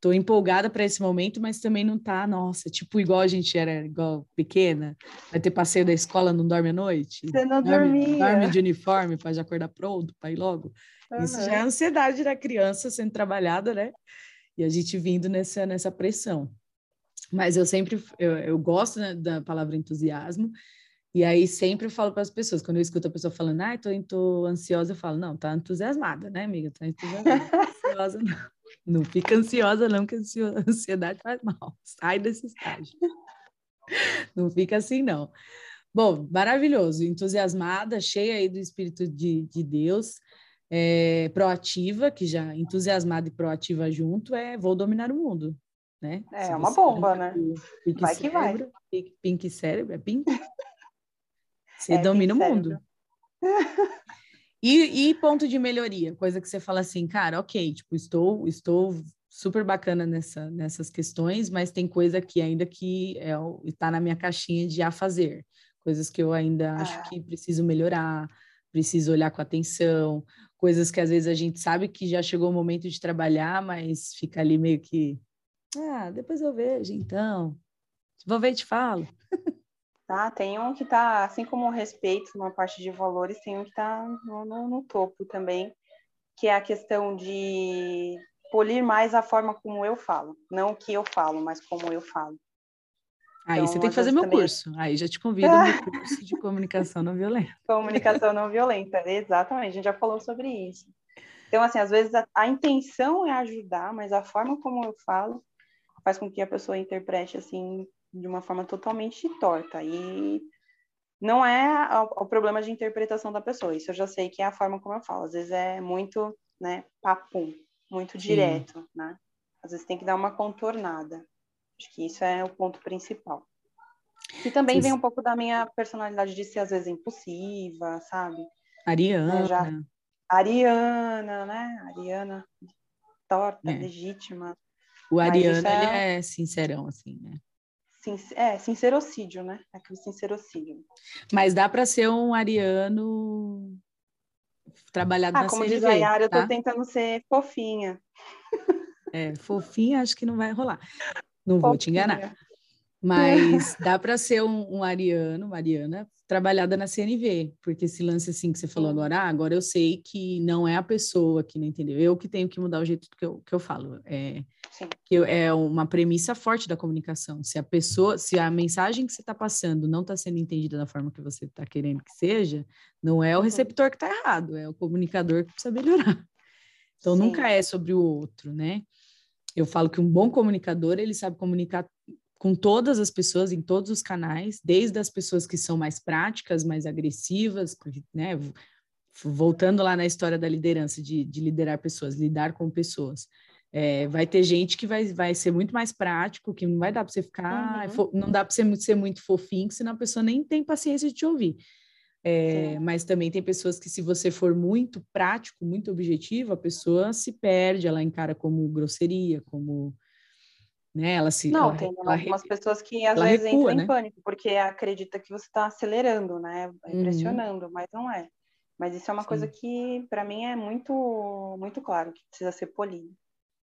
tô empolgada para esse momento, mas também não tá, nossa, tipo igual a gente era igual pequena, vai ter passeio da escola, não dorme à noite. Você não dorme, dormia. Dorme de uniforme para já acordar pronto, para ir logo. Uhum. Isso já é a ansiedade da criança sendo trabalhada, né? E a gente vindo nessa, nessa pressão. Mas eu sempre, eu, eu gosto né, da palavra entusiasmo, e aí sempre eu falo para as pessoas, quando eu escuto a pessoa falando, ah, tô, tô ansiosa, eu falo, não, tá entusiasmada, né, amiga? Tá entusiasmada, ansiosa não. Não fica ansiosa, não, que a ansiedade faz mal. Sai desse estágio. Não fica assim, não. Bom, maravilhoso, entusiasmada, cheia aí do Espírito de, de Deus, é, proativa, que já entusiasmada e proativa junto, é vou dominar o mundo, né? É Se uma bomba, né? Pink vai que cérebro, vai. Pink, pink cérebro, é pink? Você é, domina o mundo. E, e, ponto de melhoria, coisa que você fala assim, cara, ok, tipo, estou, estou super bacana nessa, nessas questões, mas tem coisa que ainda que é, está na minha caixinha de a fazer, coisas que eu ainda acho ah. que preciso melhorar, preciso olhar com atenção, coisas que às vezes a gente sabe que já chegou o momento de trabalhar, mas fica ali meio que, ah, depois eu vejo, então, vou ver e te falo. Tá? Tem um que está, assim como o respeito, uma parte de valores, tem um que está no, no, no, topo também, que é a questão de polir mais a forma como eu falo. Não o que eu falo, mas como eu falo. Aí então, você tem que fazer meu também... curso. Aí já te convido ao meu curso de comunicação não violenta. Comunicação não violenta, exatamente. A gente já falou sobre isso. Então, assim, às vezes a, a intenção é ajudar, mas a forma como eu falo faz com que a pessoa interprete assim de uma forma totalmente torta. E não é o problema de interpretação da pessoa. Isso eu já sei que é a forma como eu falo. Às vezes é muito, né, papum, muito Sim. direto, né? Às vezes tem que dar uma contornada. Acho que isso é o ponto principal. Que também vem um pouco da minha personalidade de ser às vezes impulsiva, sabe? Ariana. Né, já... Ariana, né? Ariana torta, é. legítima. O Ariana, é... ele é sincerão, assim, né? é, sincerocídio, né? Aquele sincerocídio. Mas dá para ser um ariano trabalhado ah, na como CNV, diz a Yara, tá? eu tô tentando ser fofinha. É, fofinha acho que não vai rolar. Não vou te enganar. Mas dá para ser um, um ariano, uma ariana, trabalhada na CNV, porque esse lance assim que você falou Sim. agora, ah, agora eu sei que não é a pessoa que não entendeu, eu que tenho que mudar o jeito que eu, que eu falo. É, que é uma premissa forte da comunicação. Se a pessoa, se a mensagem que você está passando não está sendo entendida da forma que você está querendo que seja, não é o uhum. receptor que está errado, é o comunicador que precisa melhorar. Então Sim. nunca é sobre o outro, né? Eu falo que um bom comunicador, ele sabe comunicar com todas as pessoas em todos os canais, desde as pessoas que são mais práticas, mais agressivas, né? Voltando lá na história da liderança, de, de liderar pessoas, lidar com pessoas. É, vai ter gente que vai, vai ser muito mais prático, que não vai dar para você ficar, uhum. não dá para você ser muito fofinho, senão a pessoa nem tem paciência de te ouvir. É, mas também tem pessoas que, se você for muito prático, muito objetivo, a pessoa se perde, ela encara como grosseria, como né? Ela se não ela, tem ela algumas pessoas que às vezes recua, entram né? em pânico porque acredita que você está acelerando, né? Impressionando, uhum. mas não é. Mas isso é uma Sim. coisa que para mim é muito muito claro que precisa ser polido.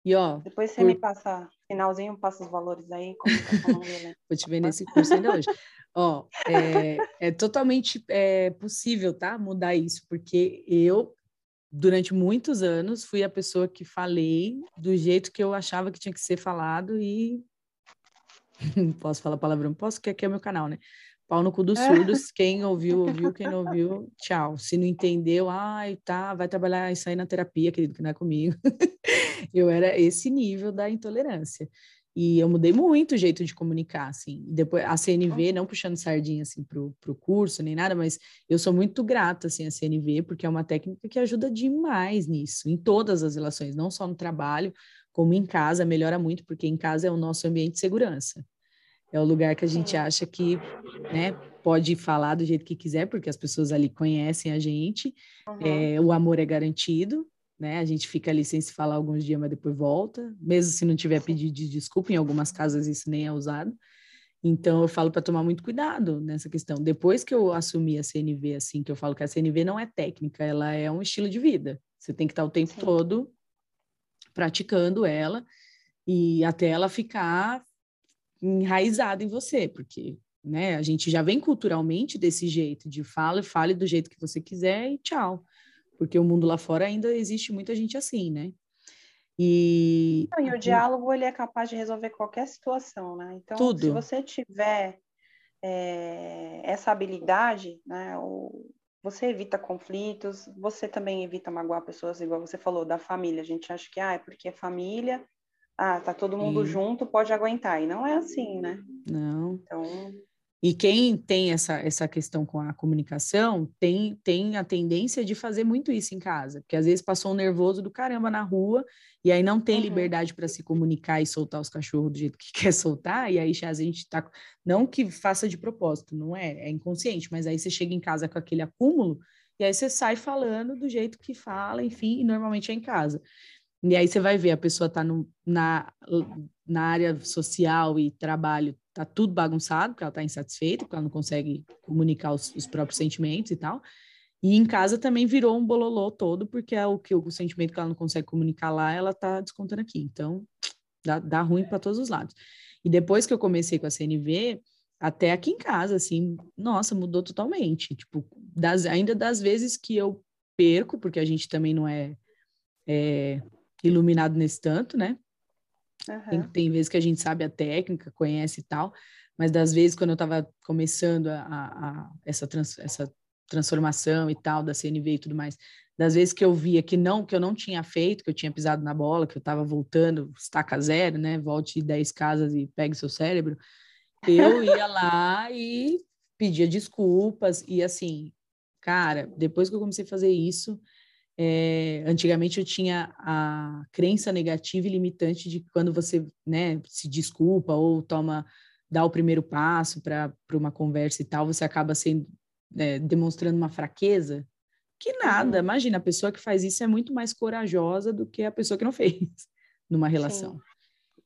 E ó. Depois você por... me passa, finalzinho, passa os valores aí. Como tá Vou te ver nesse curso ainda hoje. ó, é, é totalmente é, possível, tá? Mudar isso, porque eu, durante muitos anos, fui a pessoa que falei do jeito que eu achava que tinha que ser falado e. posso falar palavrão? Posso, que aqui é meu canal, né? Pau no cu dos é. surdos. Quem ouviu, ouviu. Quem não ouviu, tchau. Se não entendeu, ai, tá, vai trabalhar isso aí na terapia, querido, que não é comigo. eu era esse nível da intolerância. E eu mudei muito o jeito de comunicar, assim. Depois, a CNV, não puxando sardinha, assim, pro, pro curso, nem nada, mas eu sou muito grata, assim, à CNV, porque é uma técnica que ajuda demais nisso, em todas as relações, não só no trabalho, como em casa, melhora muito, porque em casa é o nosso ambiente de segurança. É o lugar que a gente acha que né, pode falar do jeito que quiser, porque as pessoas ali conhecem a gente, uhum. é, o amor é garantido, né? A gente fica ali sem se falar alguns dias, mas depois volta, mesmo se não tiver pedido de desculpa, em algumas casas isso nem é usado. Então eu falo para tomar muito cuidado nessa questão. Depois que eu assumi a CNV, assim, que eu falo que a CNV não é técnica, ela é um estilo de vida. Você tem que estar o tempo Sim. todo praticando ela e até ela ficar enraizada em você, porque né, a gente já vem culturalmente desse jeito, de fala e fale do jeito que você quiser e tchau. Porque o mundo lá fora ainda existe muita gente assim, né? E, e o diálogo ele é capaz de resolver qualquer situação, né? Então, Tudo. se você tiver é, essa habilidade, né, o, você evita conflitos, você também evita magoar pessoas, igual você falou, da família. A gente acha que ah, é porque é família, ah, tá todo mundo Sim. junto, pode aguentar. E não é assim, né? Não. Então. E quem tem essa, essa questão com a comunicação tem, tem a tendência de fazer muito isso em casa, porque às vezes passou um nervoso do caramba na rua e aí não tem uhum. liberdade para se comunicar e soltar os cachorros do jeito que quer soltar, e aí a gente tá. Não que faça de propósito, não é, é inconsciente, mas aí você chega em casa com aquele acúmulo e aí você sai falando do jeito que fala, enfim, e normalmente é em casa. E aí você vai ver, a pessoa está na, na área social e trabalho, tá tudo bagunçado, porque ela está insatisfeita, porque ela não consegue comunicar os, os, próprios sentimentos e tal. E em casa também virou um bololô todo, porque é o que o sentimento que ela não consegue comunicar lá, ela está descontando aqui. Então, dá, dá ruim para todos os lados. E depois que eu comecei com a CNV, até aqui em casa, assim, nossa, mudou totalmente. Tipo, das, ainda das vezes que eu perco, porque a gente também não é, é iluminado nesse tanto, né? Uhum. Tem, tem, vezes que a gente sabe a técnica, conhece e tal, mas das vezes quando eu estava começando a, a, essa, trans, essa transformação e tal, da CNV e tudo mais, das vezes que eu via que não, que eu não tinha feito, que eu tinha pisado na bola, que eu estava voltando, estaca zero, né? Volte 10 casas e pegue seu cérebro. Eu ia lá e pedia desculpas, e assim, cara, depois que eu comecei a fazer isso, é, antigamente eu tinha a crença negativa e limitante de que quando você né, se desculpa ou toma dá o primeiro passo para uma conversa e tal, você acaba sendo é, demonstrando uma fraqueza. Que nada, uhum. imagina, a pessoa que faz isso é muito mais corajosa do que a pessoa que não fez numa relação. Sim.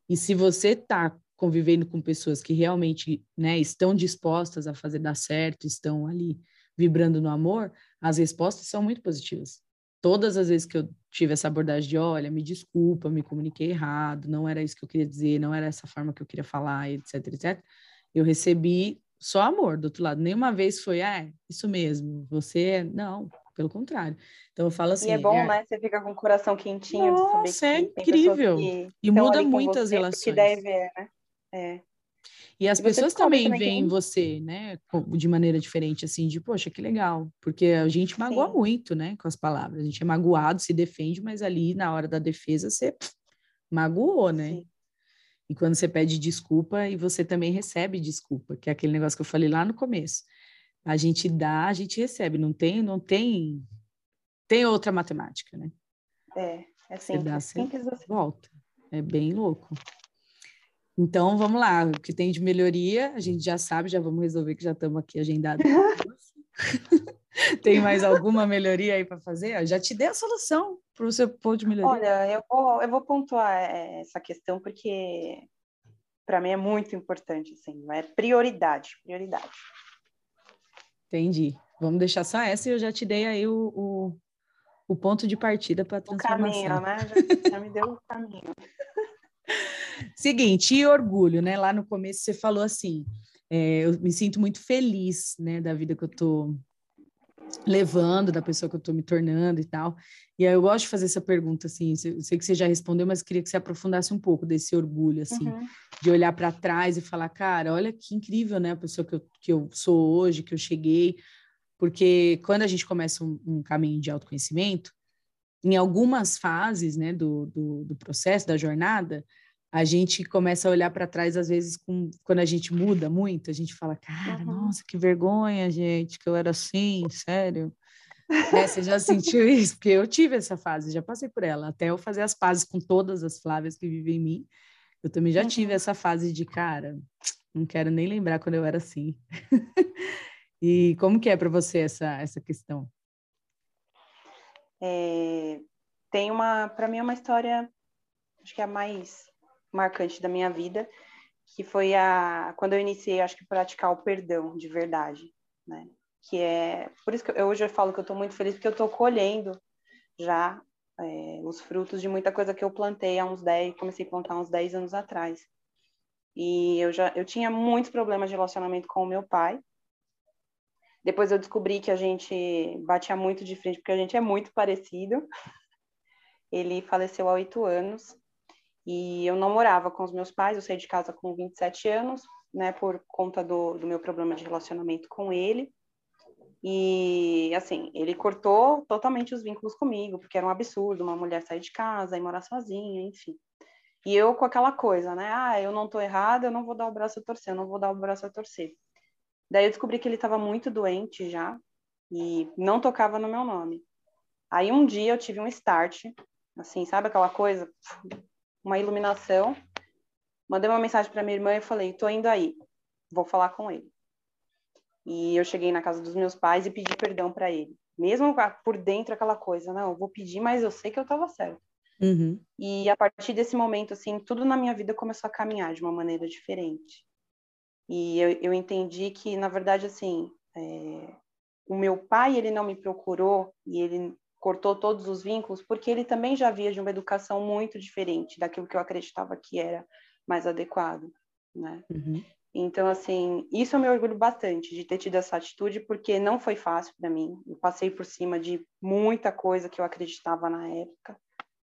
E se você está convivendo com pessoas que realmente né, estão dispostas a fazer dar certo, estão ali vibrando no amor, as respostas são muito positivas todas as vezes que eu tive essa abordagem de, olha, me desculpa, me comuniquei errado, não era isso que eu queria dizer, não era essa forma que eu queria falar, etc, etc, eu recebi só amor do outro lado. Nenhuma vez foi, ah, é, isso mesmo, você é... Não, pelo contrário. Então eu falo assim... E é bom, é... né? Você fica com o coração quentinho Nossa, de saber que é incrível. e muda muitas relações. Que deve né? É. E as e pessoas também, veem você, né, de maneira diferente, assim, de, poxa, que legal, porque a gente magoa Sim. muito, né, com as palavras. A gente é magoado, se defende, mas ali na hora da defesa você magoou, né? Sim. E quando você pede desculpa e você também recebe desculpa, que é aquele negócio que eu falei lá no começo. A gente dá, a gente recebe, não tem, não tem, tem outra matemática, né? É, é simples, você dá, simples você volta. É bem louco. Então, vamos lá, o que tem de melhoria, a gente já sabe, já vamos resolver que já estamos aqui agendados. tem mais alguma melhoria aí para fazer? Eu já te dei a solução para o seu ponto de melhoria. Olha, eu vou, eu vou pontuar é, essa questão porque para mim é muito importante, assim, é prioridade, prioridade. Entendi. Vamos deixar só essa e eu já te dei aí o, o, o ponto de partida para a transformação. O caminho, né? Já, já me deu o caminho. Seguinte, e orgulho, né? Lá no começo você falou assim, é, eu me sinto muito feliz, né, da vida que eu tô levando, da pessoa que eu tô me tornando e tal. E aí eu gosto de fazer essa pergunta, assim, eu sei que você já respondeu, mas queria que você aprofundasse um pouco desse orgulho, assim, uhum. de olhar para trás e falar, cara, olha que incrível, né, a pessoa que eu, que eu sou hoje, que eu cheguei, porque quando a gente começa um, um caminho de autoconhecimento, em algumas fases, né, do, do, do processo, da jornada, a gente começa a olhar para trás, às vezes, com, quando a gente muda muito, a gente fala, cara, uhum. nossa, que vergonha, gente, que eu era assim, sério. É, você já sentiu isso? Porque eu tive essa fase, já passei por ela, até eu fazer as pazes com todas as Flávias que vivem em mim. Eu também já uhum. tive essa fase de, cara, não quero nem lembrar quando eu era assim. e como que é para você essa, essa questão? É, tem uma, para mim é uma história, acho que é a mais marcante da minha vida, que foi a quando eu iniciei, acho que praticar o perdão de verdade, né? Que é por isso que eu, hoje eu falo que eu estou muito feliz porque eu estou colhendo já é, os frutos de muita coisa que eu plantei há uns 10, comecei a plantar uns 10 anos atrás. E eu já eu tinha muitos problemas de relacionamento com o meu pai. Depois eu descobri que a gente batia muito de frente porque a gente é muito parecido. Ele faleceu há oito anos e eu não morava com os meus pais, eu saí de casa com 27 anos, né, por conta do, do meu problema de relacionamento com ele. E, assim, ele cortou totalmente os vínculos comigo, porque era um absurdo uma mulher sair de casa e morar sozinha, enfim. E eu com aquela coisa, né? Ah, eu não tô errada, eu não vou dar o braço a torcer, eu não vou dar o braço a torcer. Daí eu descobri que ele estava muito doente já e não tocava no meu nome. Aí um dia eu tive um start, assim, sabe aquela coisa? Uma iluminação. Mandei uma mensagem para minha irmã e falei: "Tô indo aí. Vou falar com ele". E eu cheguei na casa dos meus pais e pedi perdão para ele. Mesmo por dentro aquela coisa, não, eu vou pedir, mas eu sei que eu estava certo. Uhum. E a partir desse momento, assim, tudo na minha vida começou a caminhar de uma maneira diferente. E eu, eu entendi que, na verdade, assim, é, o meu pai, ele não me procurou e ele cortou todos os vínculos, porque ele também já via de uma educação muito diferente daquilo que eu acreditava que era mais adequado, né? Uhum. Então, assim, isso eu me orgulho bastante de ter tido essa atitude, porque não foi fácil para mim. Eu passei por cima de muita coisa que eu acreditava na época.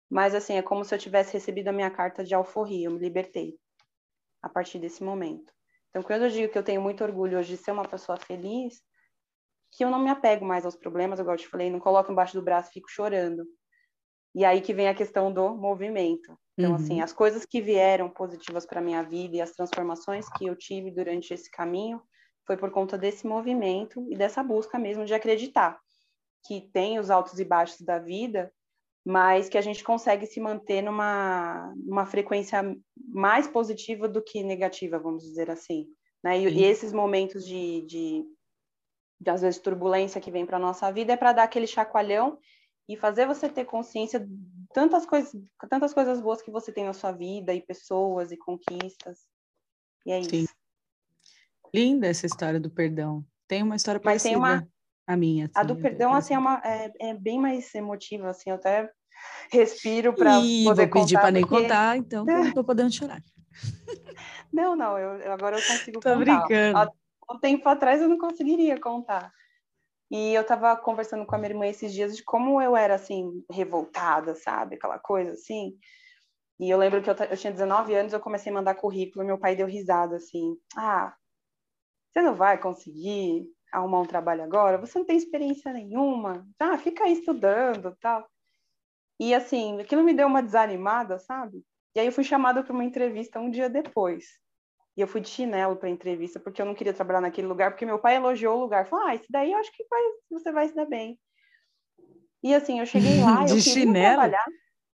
Mas, assim, é como se eu tivesse recebido a minha carta de alforria, eu me libertei a partir desse momento. Então, quando eu digo que eu tenho muito orgulho hoje de ser uma pessoa feliz, que eu não me apego mais aos problemas, igual eu te falei, não coloco embaixo do braço e fico chorando. E aí que vem a questão do movimento. Então, assim, uhum. assim, as coisas que vieram positivas para minha vida e as transformações que eu tive durante esse caminho foi por conta desse movimento e dessa busca mesmo de acreditar que tem os altos e baixos da vida, mas que a gente consegue se manter numa, numa frequência mais positiva do que negativa, vamos dizer assim. Né? E, e esses momentos de, de às vezes turbulência que vem para nossa vida é para dar aquele chacoalhão e fazer você ter consciência de tantas coisas, tantas coisas boas que você tem na sua vida e pessoas e conquistas. E é Sim. isso. Linda essa história do perdão. Tem uma história Mas parecida uma... a minha. Assim, a do perdão assim é, uma, é, é, bem mais emotiva assim, eu até respiro para poder vou pedir para nem contar, então eu não tô podendo chorar. Não, não, eu agora eu consigo tô contar. brincando um tempo atrás eu não conseguiria contar. E eu tava conversando com a minha irmã esses dias de como eu era, assim, revoltada, sabe? Aquela coisa, assim. E eu lembro que eu, eu tinha 19 anos, eu comecei a mandar currículo, meu pai deu risada, assim. Ah, você não vai conseguir arrumar um trabalho agora? Você não tem experiência nenhuma? Ah, fica aí estudando, tal. E, assim, aquilo me deu uma desanimada, sabe? E aí eu fui chamada para uma entrevista um dia depois. E eu fui de chinelo para entrevista, porque eu não queria trabalhar naquele lugar, porque meu pai elogiou o lugar. Falou, ah, esse daí eu acho que vai, você vai se dar bem. E assim, eu cheguei lá, de eu chinelo? trabalhar,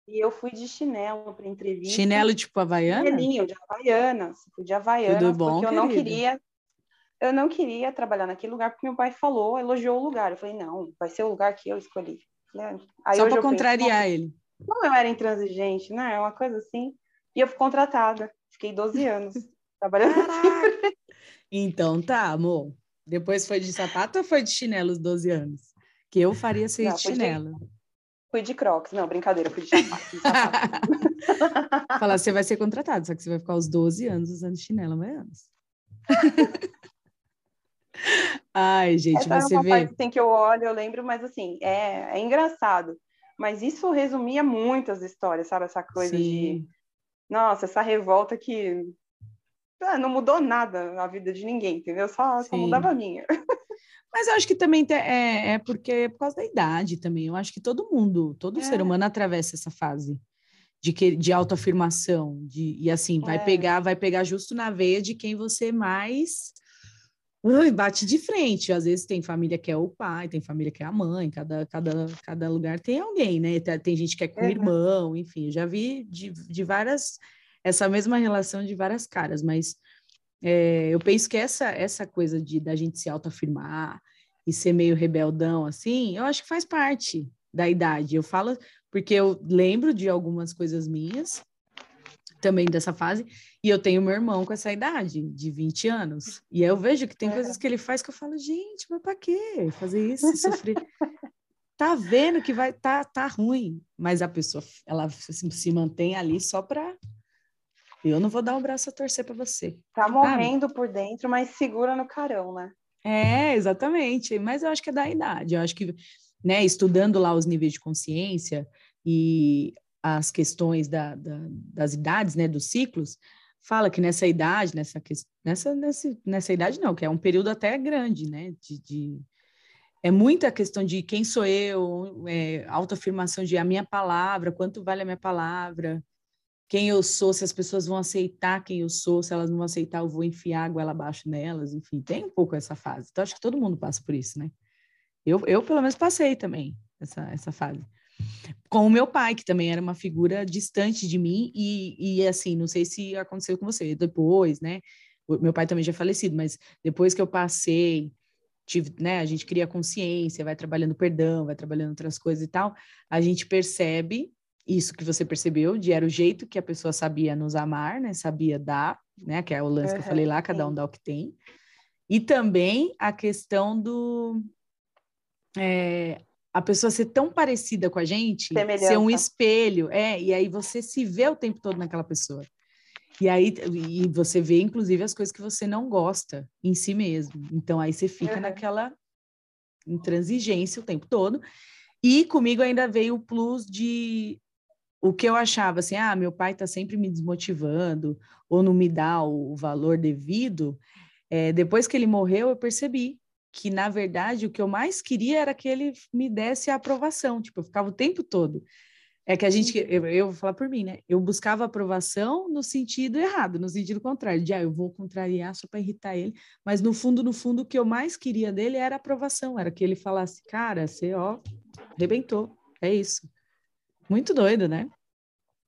e eu fui de chinelo para entrevista. Chinelo tipo Havaiana? Chinelinho, de Havaianas. De Havaianas, Tudo bom, porque eu não queria... Eu não queria trabalhar naquele lugar, porque meu pai falou, elogiou o lugar. Eu falei, não, vai ser o lugar que eu escolhi. Ah. Aí Só para contrariar penso, ele. Como eu era intransigente, né? É uma coisa assim. E eu fui contratada. Fiquei 12 anos. Trabalhando Então tá, amor. Depois foi de sapato ou foi de chinelo os 12 anos? Que eu faria ser de chinelo. Fui de crocs. Não, brincadeira, fui de sapato. Fala, você vai ser contratado, só que você vai ficar os 12 anos usando chinelo anos. Ai, gente, Essa você é uma vê. Parte, assim, que eu olho, eu lembro, mas assim, é, é engraçado. Mas isso resumia muitas histórias, sabe? Essa coisa Sim. de. Nossa, essa revolta que ah, não mudou nada a vida de ninguém, entendeu? Só, só mudava a minha. Mas eu acho que também é, é porque é por causa da idade também. Eu acho que todo mundo, todo é. ser humano atravessa essa fase de, que, de autoafirmação. De, e assim, vai é. pegar, vai pegar justo na veia de quem você mais ui, bate de frente. Às vezes tem família que é o pai, tem família que é a mãe, cada, cada, cada lugar tem alguém, né? Tem, tem gente que é com uhum. irmão, enfim, eu já vi de, de várias, essa mesma relação de várias caras, mas é, eu penso que essa, essa coisa de da gente se autoafirmar e ser meio rebeldão, assim, eu acho que faz parte da idade. Eu falo porque eu lembro de algumas coisas minhas, também dessa fase, e eu tenho meu irmão com essa idade, de 20 anos, e eu vejo que tem coisas que ele faz que eu falo, gente, mas para quê fazer isso, sofrer? tá vendo que vai tá, tá ruim, mas a pessoa ela se, se mantém ali só para eu não vou dar o um braço a torcer para você. Tá morrendo por dentro, mas segura no carão, né? É, exatamente. Mas eu acho que é da idade. Eu acho que, né, estudando lá os níveis de consciência e as questões da, da, das idades, né, dos ciclos, fala que nessa idade, nessa, nessa, nessa, nessa idade não, que é um período até grande, né, de, de é muita questão de quem sou eu, é, autoafirmação de a minha palavra, quanto vale a minha palavra, quem eu sou, se as pessoas vão aceitar quem eu sou, se elas não vão aceitar, eu vou enfiar a goela abaixo nelas, enfim, tem um pouco essa fase. Então, acho que todo mundo passa por isso, né? Eu, eu pelo menos, passei também essa, essa fase. Com o meu pai, que também era uma figura distante de mim, e, e assim, não sei se aconteceu com você depois, né? O, meu pai também já é falecido, mas depois que eu passei, tive, né, a gente cria consciência, vai trabalhando perdão, vai trabalhando outras coisas e tal, a gente percebe isso que você percebeu, de era o jeito que a pessoa sabia nos amar, né? Sabia dar, né? Que é o lance uhum, que eu falei lá, cada sim. um dá o que tem. E também a questão do é, a pessoa ser tão parecida com a gente, Semelhança. ser um espelho, é, e aí você se vê o tempo todo naquela pessoa. E aí e você vê, inclusive, as coisas que você não gosta em si mesmo. Então aí você fica uhum. naquela intransigência o tempo todo. E comigo ainda veio o plus de o que eu achava assim, ah, meu pai está sempre me desmotivando ou não me dá o, valor devido, é, depois que ele morreu, eu percebi que, na verdade, o que eu mais queria era que ele me desse a aprovação, tipo, eu ficava o tempo todo. É que a gente, eu, eu vou falar por mim, né? Eu buscava aprovação no sentido errado, no sentido contrário, de ah, eu vou contrariar só para irritar ele, mas no fundo, no fundo, o que eu mais queria dele era aprovação, era que ele falasse, cara, você, ó, arrebentou, é isso. Muito doido, né?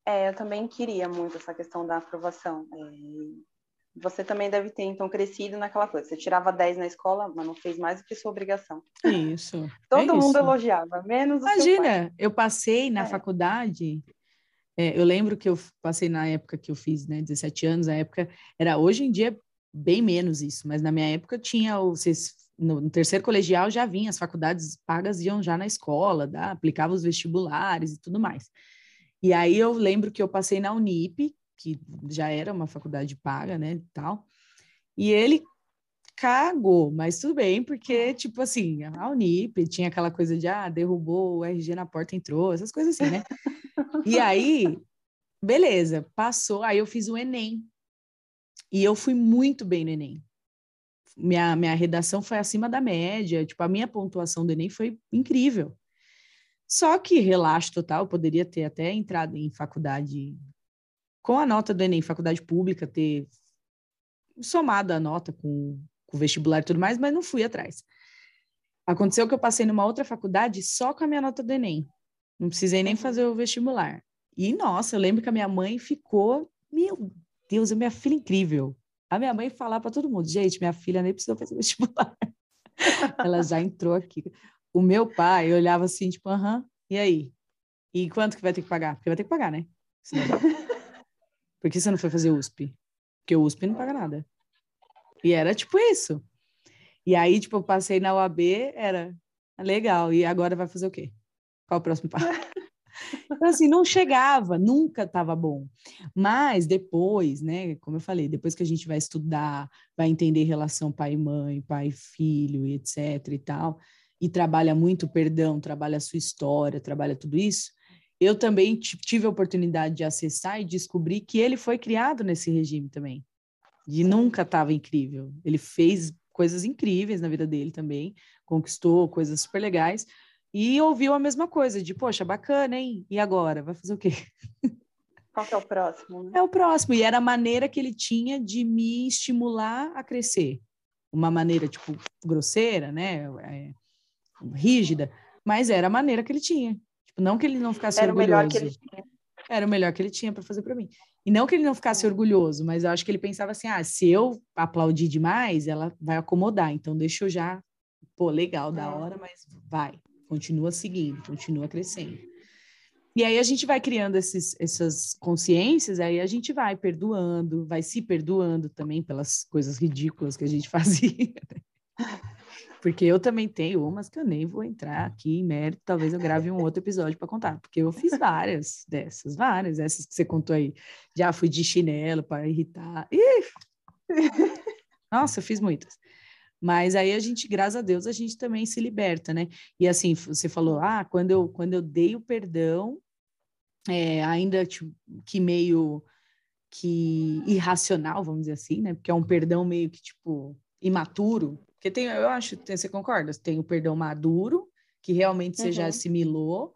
É, eu também queria muito essa questão da aprovação. É, você também deve ter, então, crescido naquela coisa. Você tirava 10 na escola, mas não fez mais do que sua obrigação. Isso. Todo é mundo isso. elogiava, menos Imagina, eu passei na é. faculdade, é, eu lembro que eu passei na época que eu fiz, né, 17 anos, a época era, hoje em dia, bem menos isso, mas na minha época tinha, vocês no, no, terceiro colegial já vinha, as faculdades pagas iam já na escola, tá? aplicava os vestibulares e tudo mais. E aí eu lembro que eu passei na Unip, que já era uma faculdade paga, né, e tal, e ele cagou, mas tudo bem, porque, tipo assim, a Unip tinha aquela coisa de, ah, derrubou o RG na porta, entrou, essas coisas assim, né? e aí, beleza, passou, aí eu fiz o Enem, e eu fui muito bem no Enem minha, minha redação foi acima da média, tipo, a minha pontuação do Enem foi incrível. Só que relaxo total, poderia ter até entrado em faculdade com a nota do Enem, faculdade pública, ter somado a nota com, com o vestibular e tudo mais, mas não fui atrás. Aconteceu que eu passei numa outra faculdade só com a minha nota do Enem. Não precisei nem fazer o vestibular. E, nossa, eu lembro que a minha mãe ficou, meu Deus, a minha filha incrível a minha mãe falar para todo mundo, gente, minha filha nem precisou fazer vestibular. Ela já entrou aqui. O meu pai olhava assim, tipo, aham, e aí? E quanto que vai ter que pagar? Porque vai ter que pagar, né? Por que você não foi fazer USP? Porque o USP não paga nada. E era tipo isso. E aí, tipo, eu passei na UAB, era legal. E agora vai fazer o quê? Qual o próximo passo? Então, assim, não chegava, nunca estava bom. Mas depois, né, como eu falei, depois que a gente vai estudar, vai entender relação pai e mãe, pai e filho, etc e tal, e trabalha muito perdão, trabalha a sua história, trabalha tudo isso, eu também tive a oportunidade de acessar e descobrir que ele foi criado nesse regime também. E nunca estava incrível. Ele fez coisas incríveis na vida dele também, conquistou coisas super legais, e ouviu a mesma coisa, de, poxa, bacana, hein? E agora? Vai fazer o quê? Qual que é o próximo? Né? É o próximo. E era a maneira que ele tinha de me estimular a crescer. Uma maneira, tipo, grosseira, né? É, rígida, mas era a maneira que ele tinha. Tipo, não que ele não ficasse era orgulhoso. Era o melhor que ele tinha. Era o melhor que ele tinha para fazer para mim. E não que ele não ficasse orgulhoso, mas eu acho que ele pensava assim: ah, se eu aplaudir demais, ela vai acomodar. Então deixa eu já, pô, legal, da é. hora, mas vai continua seguindo, continua crescendo. E aí a gente vai criando esses, essas consciências, aí a gente vai perdoando, vai se perdoando também pelas coisas ridículas que a gente fazia. Porque eu também tenho umas que eu nem vou entrar aqui em mérito, talvez eu grave um outro episódio para contar, porque eu fiz várias dessas, várias, essas que você contou aí. Já fui de chinelo para irritar. Ih! Nossa, eu fiz muitas. Mas aí a gente, graças a Deus, a gente também se liberta, né? E assim, você falou, ah, quando eu, quando eu dei o perdão, é, ainda tipo, que meio que irracional, vamos dizer assim, né? Porque é um perdão meio que, tipo, imaturo. Porque tem, eu acho, você concorda? Tem o perdão maduro, que realmente você uhum. já assimilou,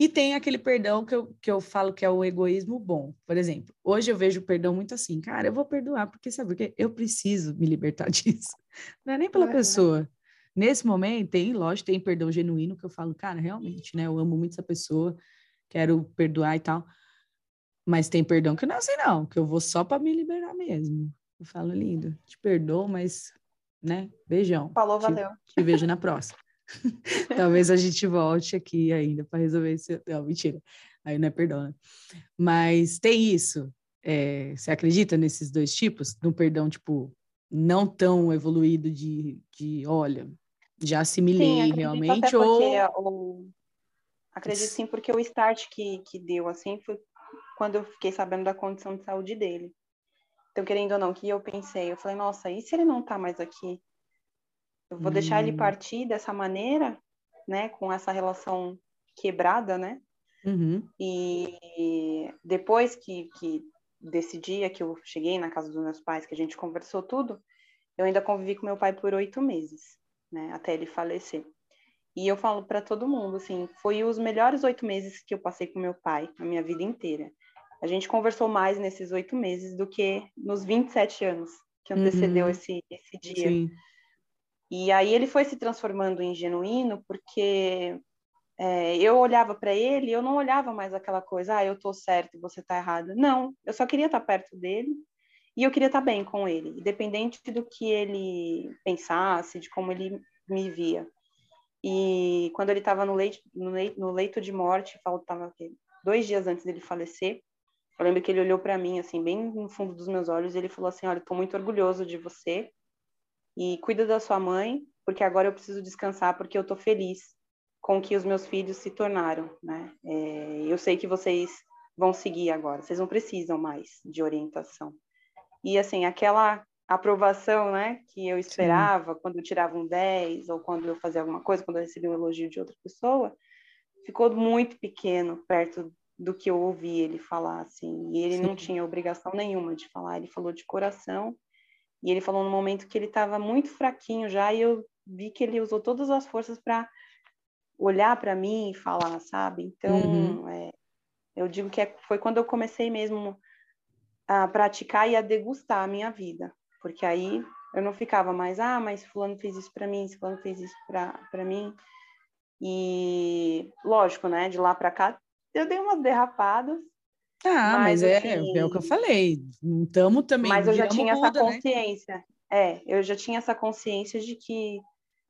e tem aquele perdão que eu, que eu falo que é o egoísmo bom. Por exemplo, hoje eu vejo o perdão muito assim, cara, eu vou perdoar, porque sabe porque eu preciso me libertar disso. Não é nem pela pessoa. Nesse momento, tem, lógico, tem perdão genuíno que eu falo, cara, realmente, né? Eu amo muito essa pessoa, quero perdoar e tal. Mas tem perdão que não é assim, não, que eu vou só para me liberar mesmo. Eu falo, lindo, te perdoo, mas, né? Beijão. Falou, te, valeu. Te vejo na próxima. Talvez a gente volte aqui ainda para resolver esse. Não, mentira. Aí não é perdão, né? Mas tem isso. É, você acredita nesses dois tipos? No perdão, tipo, não tão evoluído de, de olha, já assimilei sim, realmente, ou... Acredito sim, porque o start que, que deu, assim, foi quando eu fiquei sabendo da condição de saúde dele. Então, querendo ou não, que eu pensei, eu falei, nossa, e se ele não tá mais aqui? Eu vou hum. deixar ele hum. partir dessa maneira, né, com essa relação quebrada, né? Uhum. E depois que, que desse dia que eu cheguei na casa dos meus pais, que a gente conversou tudo, eu ainda convivi com meu pai por oito meses, né, até ele falecer. E eu falo para todo mundo, assim, foi os melhores oito meses que eu passei com meu pai, a minha vida inteira. A gente conversou mais nesses oito meses do que nos 27 anos que antecedeu uhum. esse, esse dia. Sim. E aí ele foi se transformando em genuíno, porque é, eu olhava para ele eu não olhava mais aquela coisa, ah, eu tô certo e você tá errada. Não, eu só queria estar perto dele e eu queria estar bem com ele, independente do que ele pensasse, de como ele me via. E quando ele estava no no, no leito de morte, faltava dois dias antes dele falecer, eu lembro que ele olhou para mim, assim, bem no fundo dos meus olhos, e ele falou assim: Olha, estou muito orgulhoso de você e cuida da sua mãe, porque agora eu preciso descansar, porque eu estou feliz com o que os meus filhos se tornaram, né? É, eu sei que vocês vão seguir agora, vocês não precisam mais de orientação. E assim, aquela aprovação, né, que eu esperava Sim. quando eu tirava um 10 ou quando eu fazia alguma coisa, quando eu recebia um elogio de outra pessoa, ficou muito pequeno perto do que eu ouvi ele falar, assim. E ele Sim. não tinha obrigação nenhuma de falar, ele falou de coração e ele falou no momento que ele estava muito fraquinho já, e eu vi que ele usou todas as forças para olhar para mim e falar, sabe? Então, uhum. é, eu digo que é, foi quando eu comecei mesmo a praticar e a degustar a minha vida, porque aí eu não ficava mais, ah, mas fulano fez isso para mim, fulano fez isso para mim. E lógico, né, de lá para cá, eu dei umas derrapadas, ah, mas, mas é, assim, é o que eu falei. Não estamos também. Mas eu já tinha essa né? consciência. Né? É, eu já tinha essa consciência de que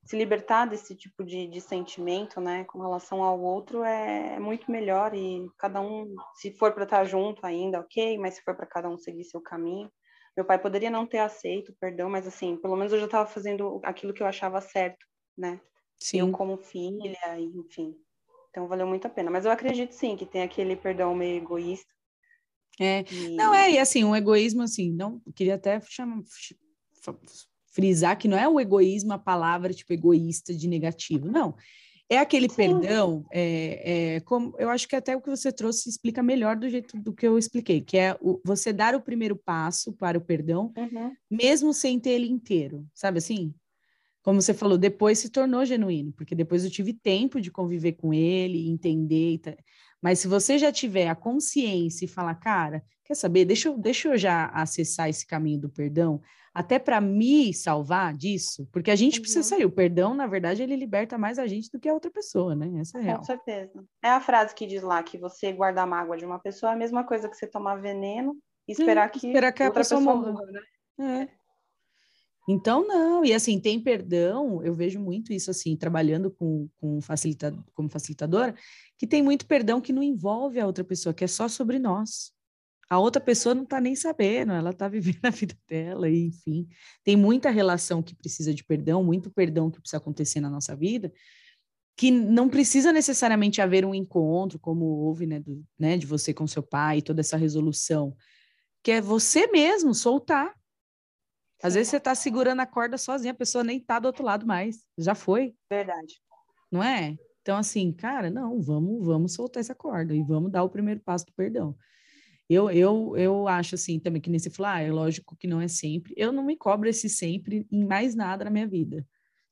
se libertar desse tipo de, de sentimento, né, com relação ao outro, é, é muito melhor. E cada um, se for para estar junto ainda, ok, mas se for para cada um seguir seu caminho. Meu pai poderia não ter aceito, perdão, mas assim, pelo menos eu já estava fazendo aquilo que eu achava certo, né? Sim. Eu como filha, enfim. Então valeu muito a pena. Mas eu acredito sim que tem aquele perdão meio egoísta. É. E... Não, é, e assim, um egoísmo assim, não, queria até chamar, frisar que não é o egoísmo a palavra tipo egoísta de negativo, não. É aquele Sim. perdão, é, é, como eu acho que até o que você trouxe explica melhor do jeito do que eu expliquei, que é o, você dar o primeiro passo para o perdão, uhum. mesmo sem ter ele inteiro, sabe assim? Como você falou, depois se tornou genuíno, porque depois eu tive tempo de conviver com ele, entender. Tá... Mas se você já tiver a consciência e falar, cara, quer saber? Deixa eu, deixa eu já acessar esse caminho do perdão, até para me salvar disso, porque a gente uhum. precisa sair. O perdão, na verdade, ele liberta mais a gente do que a outra pessoa, né? Essa é real. Com certeza. É a frase que diz lá que você guardar mágoa de uma pessoa é a mesma coisa que você tomar veneno e esperar que, esperar que a pessoa, pessoa morra. morra né? É. Então, não, e assim, tem perdão, eu vejo muito isso assim, trabalhando com, com facilita, como facilitadora, que tem muito perdão que não envolve a outra pessoa, que é só sobre nós. A outra pessoa não está nem sabendo, ela está vivendo a vida dela, e, enfim. Tem muita relação que precisa de perdão, muito perdão que precisa acontecer na nossa vida, que não precisa necessariamente haver um encontro, como houve, né, do, né, de você com seu pai, toda essa resolução, que é você mesmo soltar. Às vezes você está segurando a corda sozinha, a pessoa nem está do outro lado mais, já foi. Verdade. Não é? Então, assim, cara, não, vamos, vamos soltar essa corda e vamos dar o primeiro passo do perdão. Eu, eu, eu acho assim também que você falou, ah, é lógico que não é sempre. Eu não me cobro esse sempre em mais nada na minha vida.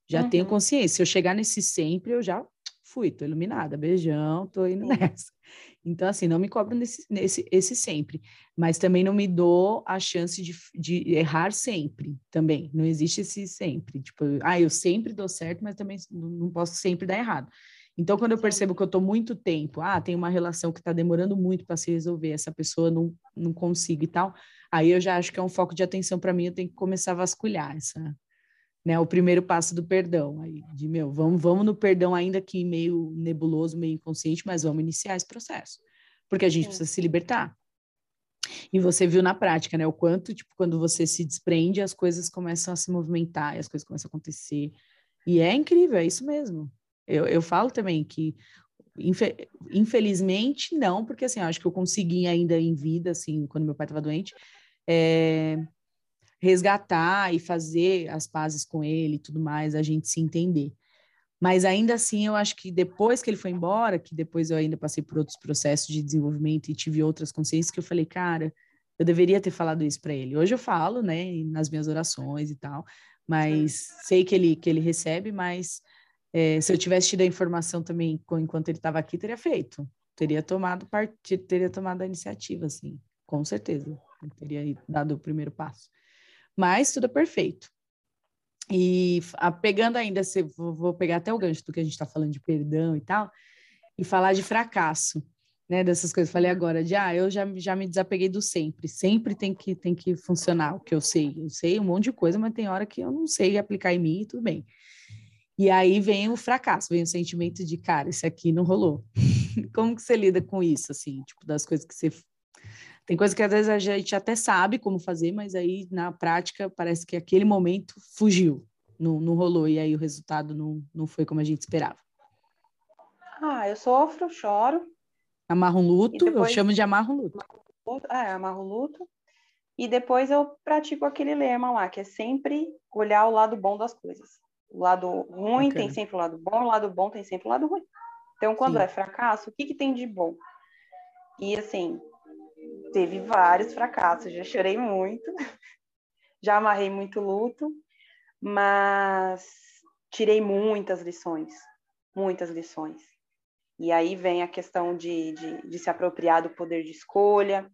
Já uhum. tenho consciência. Se eu chegar nesse sempre, eu já fui, tô iluminada, beijão, tô indo nessa. Então, assim, não me cobro nesse, nesse esse sempre, mas também não me dou a chance de, de errar sempre, também. Não existe esse sempre. Tipo, ah, eu sempre dou certo, mas também não posso sempre dar errado. Então, quando eu percebo que eu estou muito tempo, ah, tem uma relação que está demorando muito para se resolver, essa pessoa não, não consigo e tal, aí eu já acho que é um foco de atenção para mim, eu tenho que começar a vasculhar essa, né, o primeiro passo do perdão, aí, de meu, vamos, vamos no perdão ainda que meio nebuloso, meio inconsciente, mas vamos iniciar esse processo, porque a gente precisa se libertar. E você viu na prática, né, o quanto, tipo, quando você se desprende, as coisas começam a se movimentar, e as coisas começam a acontecer, e é incrível, é isso mesmo. Eu, eu falo também que, infelizmente, não, porque assim, acho que eu consegui ainda em vida, assim, quando meu pai estava doente, é, resgatar e fazer as pazes com ele e tudo mais, a gente se entender. Mas ainda assim, eu acho que depois que ele foi embora, que depois eu ainda passei por outros processos de desenvolvimento e tive outras consciências, que eu falei, cara, eu deveria ter falado isso para ele. Hoje eu falo, né, nas minhas orações e tal, mas sei que ele, que ele recebe, mas é, se eu tivesse tido a informação também enquanto ele estava aqui, teria feito. Teria tomado partido, teria tomado a iniciativa, assim, com certeza. teria dado o primeiro passo. Mas tudo é perfeito. E a, pegando ainda, se, vou, vou pegar até o gancho do que a gente está falando de perdão e tal, e falar de fracasso, né? Dessas coisas. Falei agora de, ah, eu já, já me desapeguei do sempre. Sempre tem que, tem que funcionar o que eu sei. Eu sei um monte de coisa, mas tem hora que eu não sei aplicar em mim e tudo bem. E aí vem o fracasso, vem o sentimento de, cara, isso aqui não rolou. como que você lida com isso, assim, tipo, das coisas que você... Tem coisa que às vezes a gente até sabe como fazer, mas aí na prática parece que aquele momento fugiu, não, não rolou, e aí o resultado não, não foi como a gente esperava. Ah, eu sofro, choro. Amarro um luto, depois... eu chamo de amarro um luto. É, amarro luto. E depois eu pratico aquele lema lá, que é sempre olhar o lado bom das coisas. O lado ruim okay. tem sempre o lado bom, o lado bom tem sempre o lado ruim. Então, quando Sim. é fracasso, o que, que tem de bom? E assim, teve vários fracassos, já chorei muito, já amarrei muito luto, mas tirei muitas lições, muitas lições. E aí vem a questão de, de, de se apropriar do poder de escolha,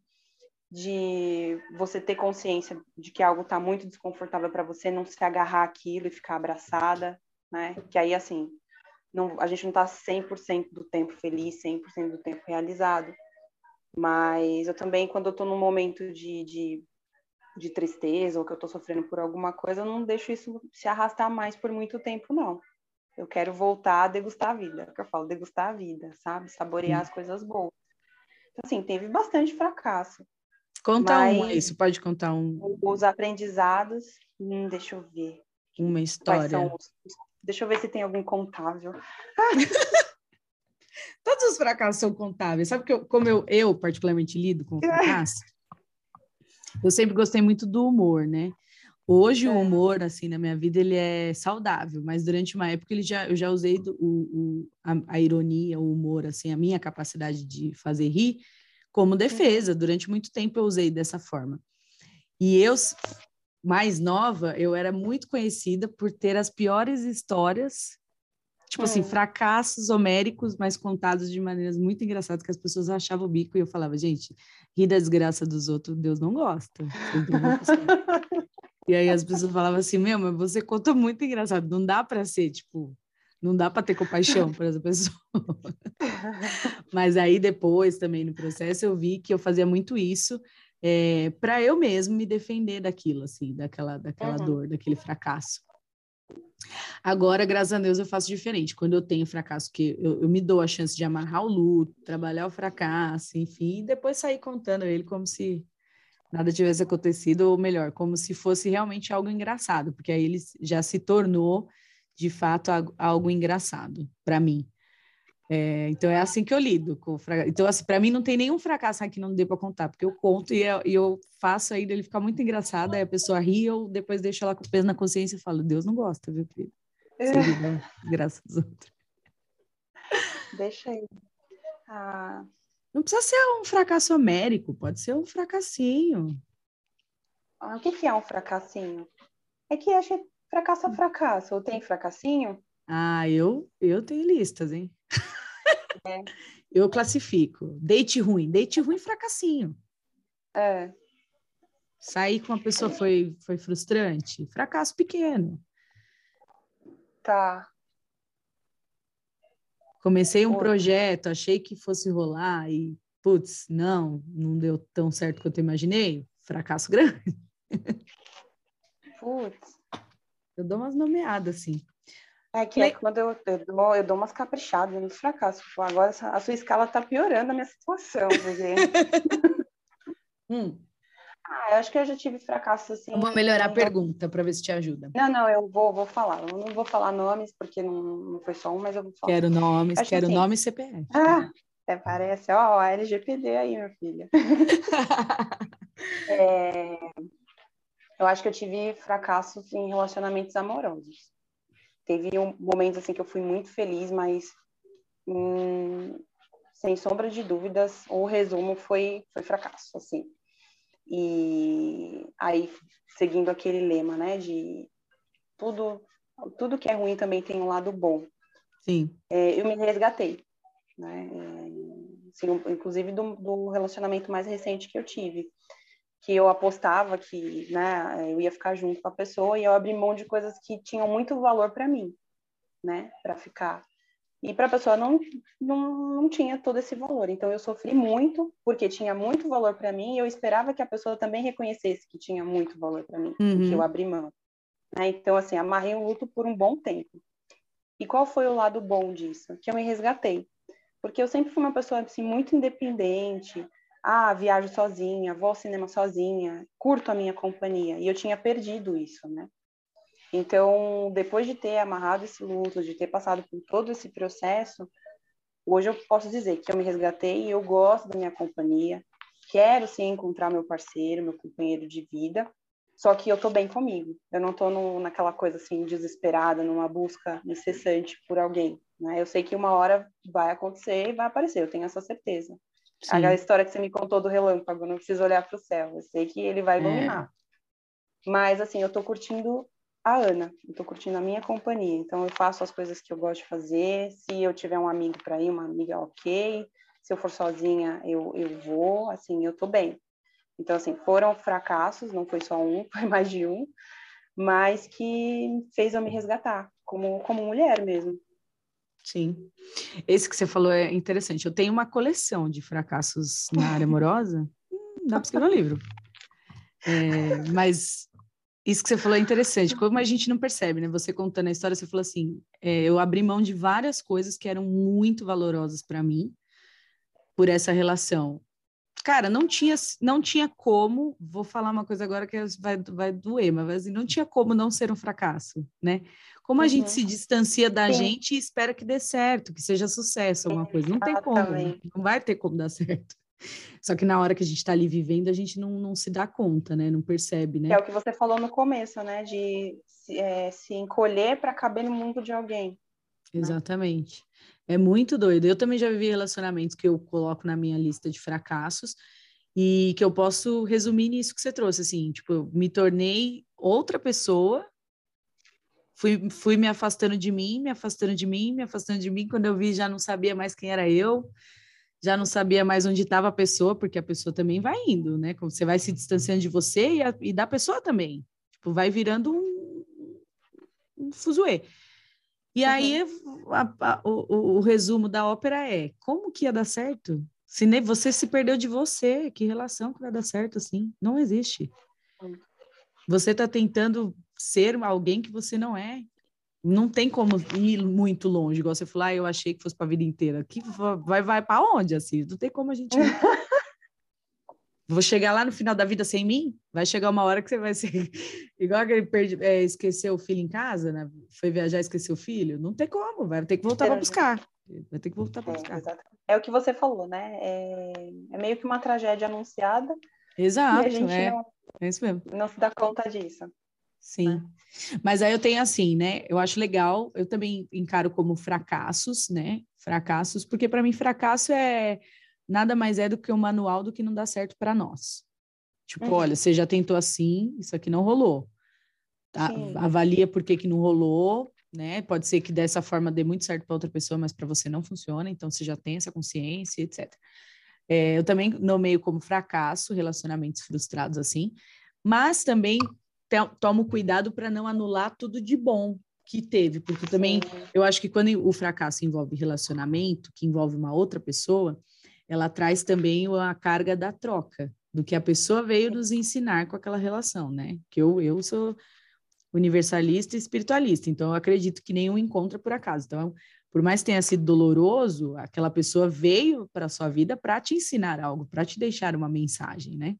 de você ter consciência de que algo está muito desconfortável para você, não se agarrar aquilo e ficar abraçada, né? Que aí, assim, não, a gente não está 100% do tempo feliz, 100% do tempo realizado. Mas eu também, quando eu estou num momento de, de, de, tristeza ou que eu estou sofrendo por alguma coisa, eu não deixo isso se arrastar mais por muito tempo, não. Eu quero voltar a degustar a vida, é que eu falo, degustar a vida, sabe? Saborear as coisas boas. Então, assim, teve bastante fracasso. Conta Mas, um isso, pode contar um. Os aprendizados, hum, deixa eu ver. Uma história. Os, deixa eu ver se tem algum contável. Todos os fracassos são contáveis. Sabe que eu, como eu, eu particularmente lido com o fracasso? Eu sempre gostei muito do humor, né? Hoje é. o humor, assim, na minha vida, ele é saudável, mas durante uma época ele já, eu já usei do, o, o, a, a, ironia, o humor, assim, a minha capacidade de fazer rir como defesa. Durante muito tempo eu usei dessa forma. E eu, mais nova, eu era muito conhecida por ter as piores histórias, tipo assim, fracassos homéricos, mas contados de maneiras muito engraçadas, que as pessoas achavam o bico e eu falava, gente, rir da desgraça dos outros, Deus não gosta. E aí as pessoas falavam assim, meu, mas você conta muito engraçado, não dá para ser, tipo, não dá para ter compaixão por essa pessoa. mas aí depois também no processo eu vi que eu fazia muito isso é, para eu mesmo me defender daquilo, assim, daquela, daquela uhum. dor, daquele fracasso. Agora, graças a Deus, eu faço diferente. Quando eu tenho fracasso, que eu, eu me dou a chance de amarrar o luto, trabalhar o fracasso, enfim, e depois sair contando ele como se nada tivesse acontecido, ou melhor, como se fosse realmente algo engraçado, porque aí ele já se tornou, de fato, algo engraçado para mim. É, então é assim que eu lido com fracasso. Então, assim, para mim não tem nenhum fracasso aqui que não dê para contar, porque eu conto e eu, e eu faço aí ele ficar muito engraçado, aí a pessoa ri, eu depois deixo ela com peso na consciência e falo, Deus não gosta, viu, querido? É. Graças aos outros. Deixa aí. Ah, não precisa ser um fracasso homérico, pode ser um fracassinho. Ah, o que, que é um fracassinho? É que acho que fracasso é fracasso. Ou tem fracassinho? Ah, eu, eu tenho listas, hein? É. eu classifico. Date ruim. Date ruim, fracassinho. É. Sair com uma pessoa foi, foi frustrante? Fracasso pequeno. Tá. Comecei um projeto, achei que fosse rolar e, putz, não, não deu tão certo quanto eu imaginei. Fracasso grande. Putz. Eu dou umas nomeadas, assim. É que é quando eu, eu, dou, eu dou umas caprichadas no fracasso. Agora a sua escala tá piorando a minha situação, porque... hum. Ah, eu acho que eu já tive fracasso assim. Eu vou melhorar a pergunta para ver se te ajuda. Não, não, eu vou, vou falar. Eu não vou falar nomes porque não, não foi só um, mas eu vou falar. Quero nomes, acho quero assim, nome e CPF. Ah, até parece, ó, LGPD aí, minha filha. é, eu acho que eu tive fracassos em relacionamentos amorosos. Teve um momentos assim que eu fui muito feliz, mas hum, sem sombra de dúvidas, o resumo foi foi fracasso, assim. E aí, seguindo aquele lema, né, de tudo, tudo que é ruim também tem um lado bom. Sim. É, eu me resgatei, né, é, assim, inclusive do, do, relacionamento mais recente que eu tive, que eu apostava que, né, eu ia ficar junto com a pessoa e eu abri mão de coisas que tinham muito valor para mim, né, para ficar. E para a pessoa não, não, não tinha todo esse valor. Então eu sofri muito, porque tinha muito valor para mim, e eu esperava que a pessoa também reconhecesse que tinha muito valor para mim, uhum. que eu abri mão. Né? Então, assim, amarrei o luto por um bom tempo. E qual foi o lado bom disso? Que eu me resgatei. Porque eu sempre fui uma pessoa, assim, muito independente. Ah, viajo sozinha, vou ao cinema sozinha, curto a minha companhia. E eu tinha perdido isso, né? Então, depois de ter amarrado esse luto, de ter passado por todo esse processo, hoje eu posso dizer que eu me resgatei e eu gosto da minha companhia. Quero sim encontrar meu parceiro, meu companheiro de vida, só que eu tô bem comigo. Eu não tô no, naquela coisa assim desesperada, numa busca incessante por alguém. Né? Eu sei que uma hora vai acontecer e vai aparecer, eu tenho essa certeza. Sim. Aquela história que você me contou do relâmpago, não preciso olhar para o céu, eu sei que ele vai é. iluminar. É. Mas assim, eu tô curtindo a Ana. Estou curtindo a minha companhia. Então, eu faço as coisas que eu gosto de fazer. Se eu tiver um amigo para ir, uma amiga, ok. Se eu for sozinha, eu, eu vou. Assim, eu estou bem. Então, assim, foram fracassos, não foi só um, foi mais de um, mas que fez eu me resgatar, como, como mulher mesmo. Sim. Esse que você falou é interessante. Eu tenho uma coleção de fracassos na área amorosa. hum, dá para escrever um livro. É, mas isso que você falou é interessante. Como a gente não percebe, né? Você contando a história, você falou assim: é, eu abri mão de várias coisas que eram muito valorosas para mim por essa relação. cara, não tinha, não tinha como, vou falar uma coisa agora que vai, vai doer, mas assim, não tinha como não ser um fracasso, né? Como a uhum. gente se distancia da Sim. gente e espera que dê certo, que seja sucesso, alguma coisa. Não tem como, né? não vai ter como dar certo. Só que na hora que a gente está ali vivendo, a gente não, não se dá conta, né? Não percebe, né? É o que você falou no começo, né? De se, é, se encolher para caber no mundo de alguém. Né? Exatamente. Né? É muito doido. Eu também já vivi relacionamentos que eu coloco na minha lista de fracassos e que eu posso resumir nisso que você trouxe, assim, tipo, eu me tornei outra pessoa, fui, fui me afastando de mim, me afastando de mim, me afastando de mim, quando eu vi já não sabia mais quem era eu, já não sabia mais onde estava a pessoa, porque a pessoa também vai indo, né? Você vai se distanciando de você e, a, e da pessoa também. Tipo, vai virando um, um fuzuê. E uhum. aí a, a, o, o, resumo da ópera é como que ia dar certo? Se nem você se perdeu de você, que relação que vai dar certo assim? Não existe. Você está tentando ser alguém que você não é não tem como ir muito longe, igual você falou, ah, eu achei que fosse para a vida inteira. Que vai vai para onde assim? Não tem como a gente ir. Vou chegar lá no final da vida sem mim? Vai chegar uma hora que você vai ser igual aquele perde, é, esqueceu o filho em casa, né? Foi viajar e esqueceu o filho. Não tem como, vai ter que voltar para buscar. Vai ter que voltar para é, buscar. É, é, o que você falou, né? É, é, meio que uma tragédia anunciada. Exato, a gente é. Não, é isso mesmo. Não se dá conta disso. Sim. Né? Mas aí eu tenho assim, né? Eu acho legal, eu também encaro como fracassos, né? Fracassos, porque para mim fracasso é nada mais é do que um manual do que não dá certo para nós. Tipo, uhum. olha, você já tentou assim, isso aqui não rolou. Tá? Avalia por que, que não rolou, né? Pode ser que dessa forma dê muito certo para outra pessoa, mas para você não funciona, então você já tem essa consciência, etc. É, eu também nomeio como fracasso relacionamentos frustrados assim, mas também tomo cuidado para não anular tudo de bom que teve, porque também eu acho que quando o fracasso envolve relacionamento, que envolve uma outra pessoa, ela traz também a carga da troca, do que a pessoa veio nos ensinar com aquela relação, né? Que eu, eu sou universalista e espiritualista, então eu acredito que nenhum encontra por acaso. Então, por mais que tenha sido doloroso, aquela pessoa veio para a sua vida para te ensinar algo, para te deixar uma mensagem, né?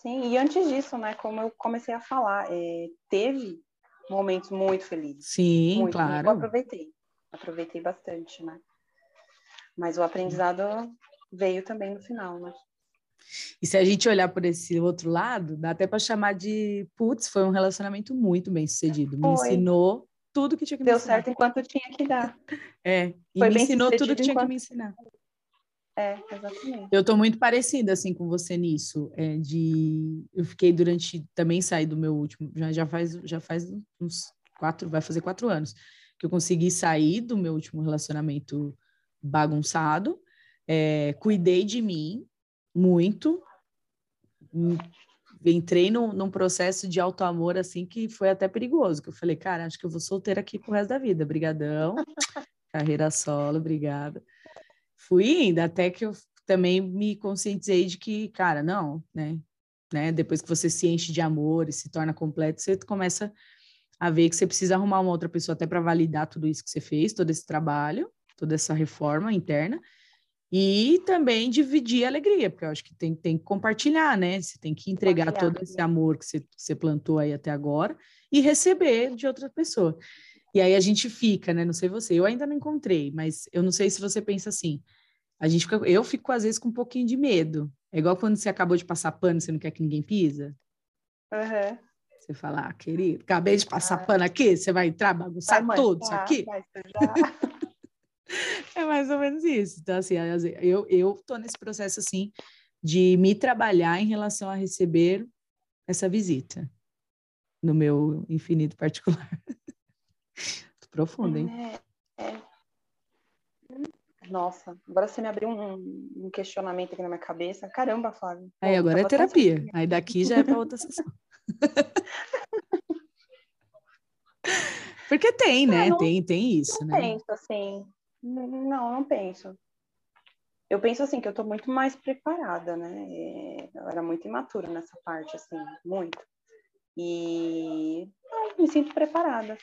Sim, e antes disso, né, como eu comecei a falar, é, teve momentos muito felizes. Sim, muito, claro. Eu aproveitei, aproveitei bastante, né? Mas o aprendizado veio também no final, né? E se a gente olhar por esse outro lado, dá até para chamar de, putz, foi um relacionamento muito bem sucedido. Me foi. ensinou tudo que tinha que me ensinar. ensinar. Deu certo enquanto tinha que dar. É, e foi me ensinou tudo que tinha enquanto... que me ensinar. É, exatamente. Eu tô muito parecida assim com você nisso, é, de eu fiquei durante também saí do meu último, já, já faz já faz uns quatro, vai fazer quatro anos que eu consegui sair do meu último relacionamento bagunçado, é, cuidei de mim muito, hum, entrei num, num processo de auto-amor assim que foi até perigoso, que eu falei, cara, acho que eu vou solteira aqui pro resto da vida, brigadão, carreira solo, obrigada fui indo, até que eu também me conscientizei de que, cara, não, né? né? Depois que você se enche de amor e se torna completo, você começa a ver que você precisa arrumar uma outra pessoa até para validar tudo isso que você fez, todo esse trabalho, toda essa reforma interna. E também dividir a alegria, porque eu acho que tem, tem que compartilhar, né? Você tem que entregar todo esse amor que você, que você plantou aí até agora e receber de outra pessoa. E aí a gente fica, né? Não sei você, eu ainda não encontrei, mas eu não sei se você pensa assim. A gente fica, eu fico às vezes com um pouquinho de medo. É igual quando você acabou de passar pano, e você não quer que ninguém pisa. Uhum. Você fala, ah, querido, acabei de passar ah. pano aqui, você vai entrar, bagunçar vai, tudo isso aqui. é mais ou menos isso. Então, assim, eu, eu tô nesse processo, assim, de me trabalhar em relação a receber essa visita no meu infinito particular. Profundo, hein? É, é. Nossa, agora você me abriu um, um, questionamento aqui na minha cabeça. Caramba, Flávio. Aí agora é terapia. Aí daqui já é para outra sessão. Porque tem, né? Não, tem, tem isso, não né? penso assim. Não, não penso. Eu penso assim que eu tô muito mais preparada, né? Eu era muito imatura nessa parte, assim, muito. E não, me sinto preparada.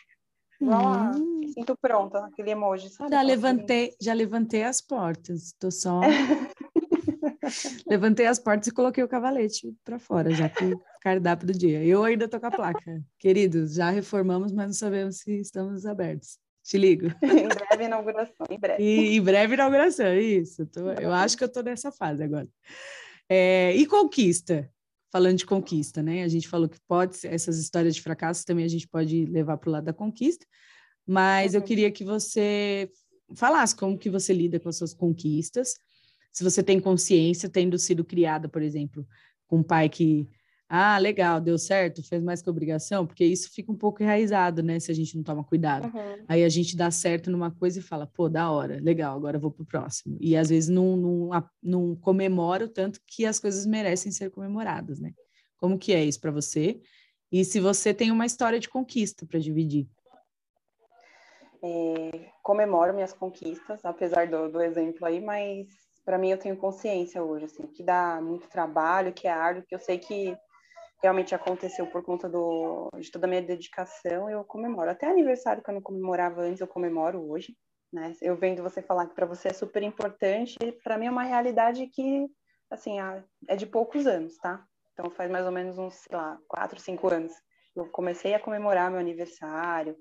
Igual hum. me sinto pronta, aquele emoji, sabe? Já levantei, já levantei as portas, tô só. Levantei as portas e coloquei o cavalete para fora, já que o cardápio do dia. Eu ainda tô com a placa. Queridos, já reformamos, mas não sabemos se estamos abertos. Te ligo. em breve inauguração, em breve. E, em breve inauguração, isso. Tô, eu acho que eu tô nessa fase agora. É, e conquista? Falando de conquista, né? A gente falou que pode essas histórias de fracasso também a gente pode levar para o lado da conquista, mas uhum. eu queria que você falasse como que você lida com as suas conquistas, se você tem consciência, tendo sido criada, por exemplo, com um pai que, ah, legal, deu certo, fez mais que obrigação, porque isso fica um pouco enraizado, né, se a gente não toma cuidado. Uhum. Aí a gente dá certo numa coisa e fala, pô, da hora, legal, agora vou pro próximo. E às vezes não, não, não comemora o tanto que as coisas merecem ser comemoradas, né? Como que é isso para você? E se você tem uma história de conquista para dividir. É, comemoro minhas conquistas, apesar do, do exemplo aí, mas para mim eu tenho consciência hoje, assim, que dá muito trabalho, que é árduo, que eu sei que realmente aconteceu por conta do, de toda a minha dedicação, eu comemoro. Até aniversário que eu não comemorava antes, eu comemoro hoje. Né? Eu vendo você falar que para você é super importante, para mim é uma realidade que, assim, é de poucos anos, tá? Então faz mais ou menos uns, sei lá, quatro, cinco anos. Eu comecei a comemorar meu aniversário,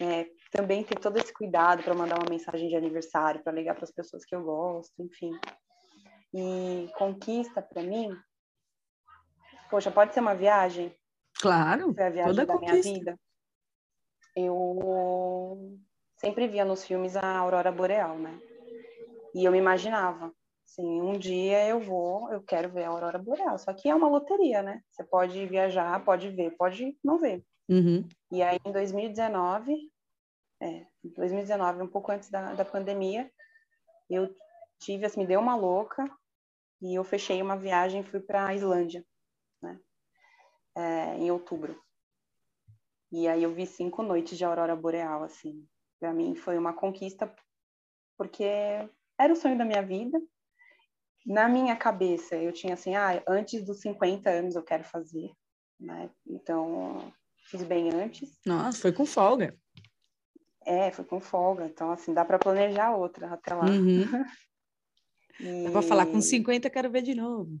né? também ter todo esse cuidado para mandar uma mensagem de aniversário, para ligar para as pessoas que eu gosto, enfim. E conquista para mim, poxa, pode ser uma viagem? Claro. Foi a viagem toda da conquista. minha vida. Eu sempre via nos filmes a aurora boreal, né? E eu me imaginava, assim, um dia eu vou, eu quero ver a aurora boreal. Só que é uma loteria, né? Você pode viajar, pode ver, pode não ver. Uhum. E aí, em 2019, é, 2019, um pouco antes da, da pandemia, eu tive, assim, me deu uma louca e eu fechei uma viagem e fui para a Islândia, é, em outubro. E aí eu vi cinco noites de aurora boreal, assim. Para mim foi uma conquista porque era o sonho da minha vida. Na minha cabeça, eu tinha assim, ah, antes dos 50 anos eu quero fazer, né? Então, fiz bem antes. Nossa, foi com folga. É, foi com folga. Então, assim, dá para planejar outra até lá. Uhum. e... Dá para falar, com 50 quero ver de novo.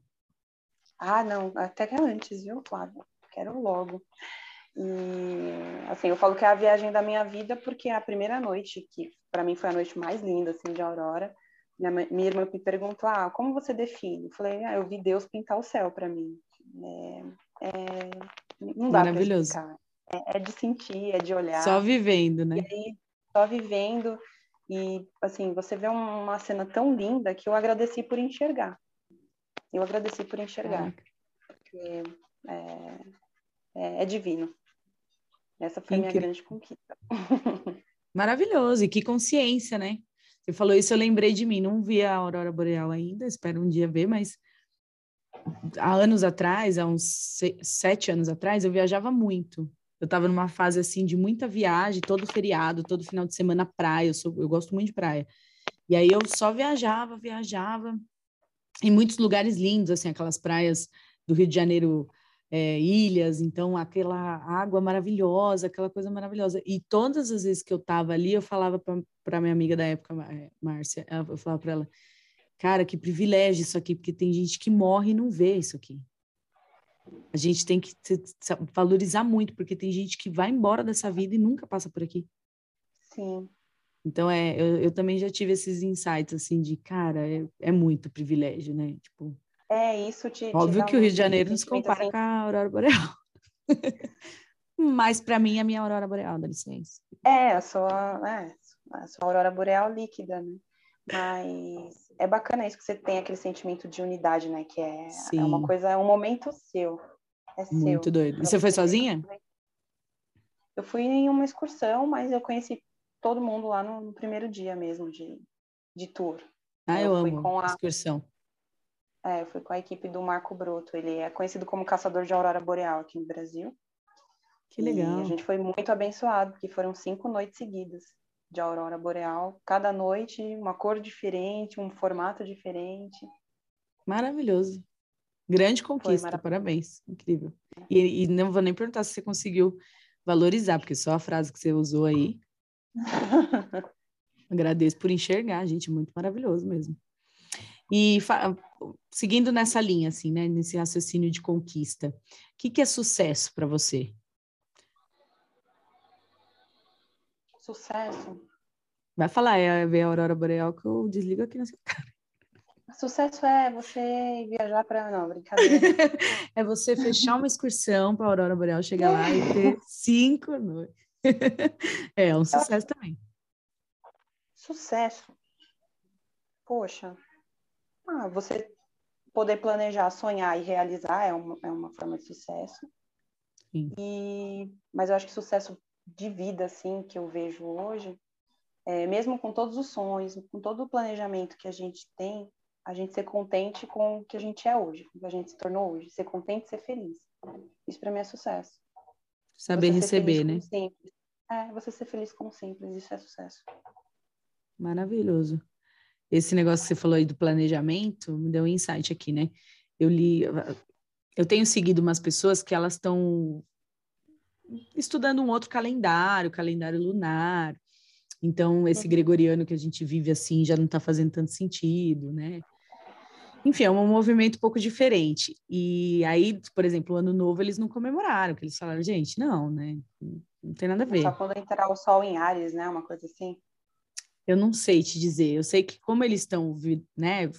Ah, não, até que antes, viu, Flávia? Quero logo. E, assim, eu falo que é a viagem da minha vida porque é a primeira noite, que para mim foi a noite mais linda, assim, de aurora, minha, minha irmã me perguntou, ah, como você define? Eu falei, ah, eu vi Deus pintar o céu para mim. É, é, não dá explicar. É, é, de sentir, é de olhar. Só vivendo, né? Aí, só vivendo. E, assim, você vê uma cena tão linda que eu agradeci por enxergar. Eu agradeci por enxergar. Porque é, é, é divino. Essa foi a minha grande conquista. Maravilhoso. E que consciência, né? Você falou isso, eu lembrei de mim. Não vi a Aurora Boreal ainda, espero um dia ver, mas há anos atrás, há uns sete anos atrás, eu viajava muito. Eu estava numa fase assim de muita viagem, todo feriado, todo final de semana praia. Eu, sou, eu gosto muito de praia. E aí eu só viajava, viajava em muitos lugares lindos, assim, aquelas praias do Rio de Janeiro, é, ilhas, então aquela água maravilhosa, aquela coisa maravilhosa. E todas as vezes que eu estava ali, eu falava para minha amiga da época, Márcia, eu falava para ela, cara, que privilégio isso aqui, porque tem gente que morre e não vê isso aqui. A gente tem que valorizar muito, porque tem gente que vai embora dessa vida e nunca passa por aqui. Sim. Então, é, eu, eu também já tive esses insights, assim, de, cara, é, é muito privilégio, né? Tipo, é, isso te. Óbvio te que o Rio de Janeiro não se compara assim. com a Aurora Boreal. Mas, para mim, é a minha Aurora Boreal, dá licença. É, a sua, é, a sua Aurora Boreal líquida, né? Mas é bacana isso que você tem aquele sentimento de unidade, né? Que é, é uma coisa, é um momento seu. É Muito seu. doido. E você foi sozinha? Eu fui em uma excursão, mas eu conheci todo mundo lá no, no primeiro dia mesmo de, de tour. Ah, eu, eu amo com a excursão. É, eu fui com a equipe do Marco Broto. Ele é conhecido como caçador de aurora boreal aqui no Brasil. Que legal. E a gente foi muito abençoado, porque foram cinco noites seguidas de aurora boreal. Cada noite uma cor diferente, um formato diferente. Maravilhoso. Grande conquista, parabéns. Incrível. E, e, não vou nem perguntar se você conseguiu valorizar, porque só a frase que você usou aí. Agradeço por enxergar, gente, muito maravilhoso mesmo. E seguindo nessa linha, assim, né, nesse raciocínio de conquista, o que, que é sucesso para você? Sucesso. Vai falar, é ver a aurora boreal que eu desligo aqui na sua cara. Sucesso é você viajar para. Não, brincadeira. é você fechar uma excursão para a Aurora Boreal, chegar lá e ter cinco noites. é, é um sucesso também. Sucesso. Poxa. Ah, você poder planejar, sonhar e realizar é uma, é uma forma de sucesso. Sim. E, mas eu acho que sucesso de vida, assim, que eu vejo hoje, é, mesmo com todos os sonhos, com todo o planejamento que a gente tem, a gente ser contente com o que a gente é hoje, com o que a gente se tornou hoje, ser contente, ser feliz. Isso para mim é sucesso. Saber você receber, né? Simples. É, você ser feliz com o simples, isso é sucesso. Maravilhoso. Esse negócio que você falou aí do planejamento me deu um insight aqui, né? Eu li, eu tenho seguido umas pessoas que elas estão estudando um outro calendário, calendário lunar. Então, esse uhum. gregoriano que a gente vive assim já não está fazendo tanto sentido, né? Enfim, é um movimento um pouco diferente. E aí, por exemplo, o Ano Novo eles não comemoraram, que eles falaram, gente, não, né? Não tem nada a ver. Só quando entrar o sol em Ares, né? Uma coisa assim. Eu não sei te dizer. Eu sei que como eles estão, né?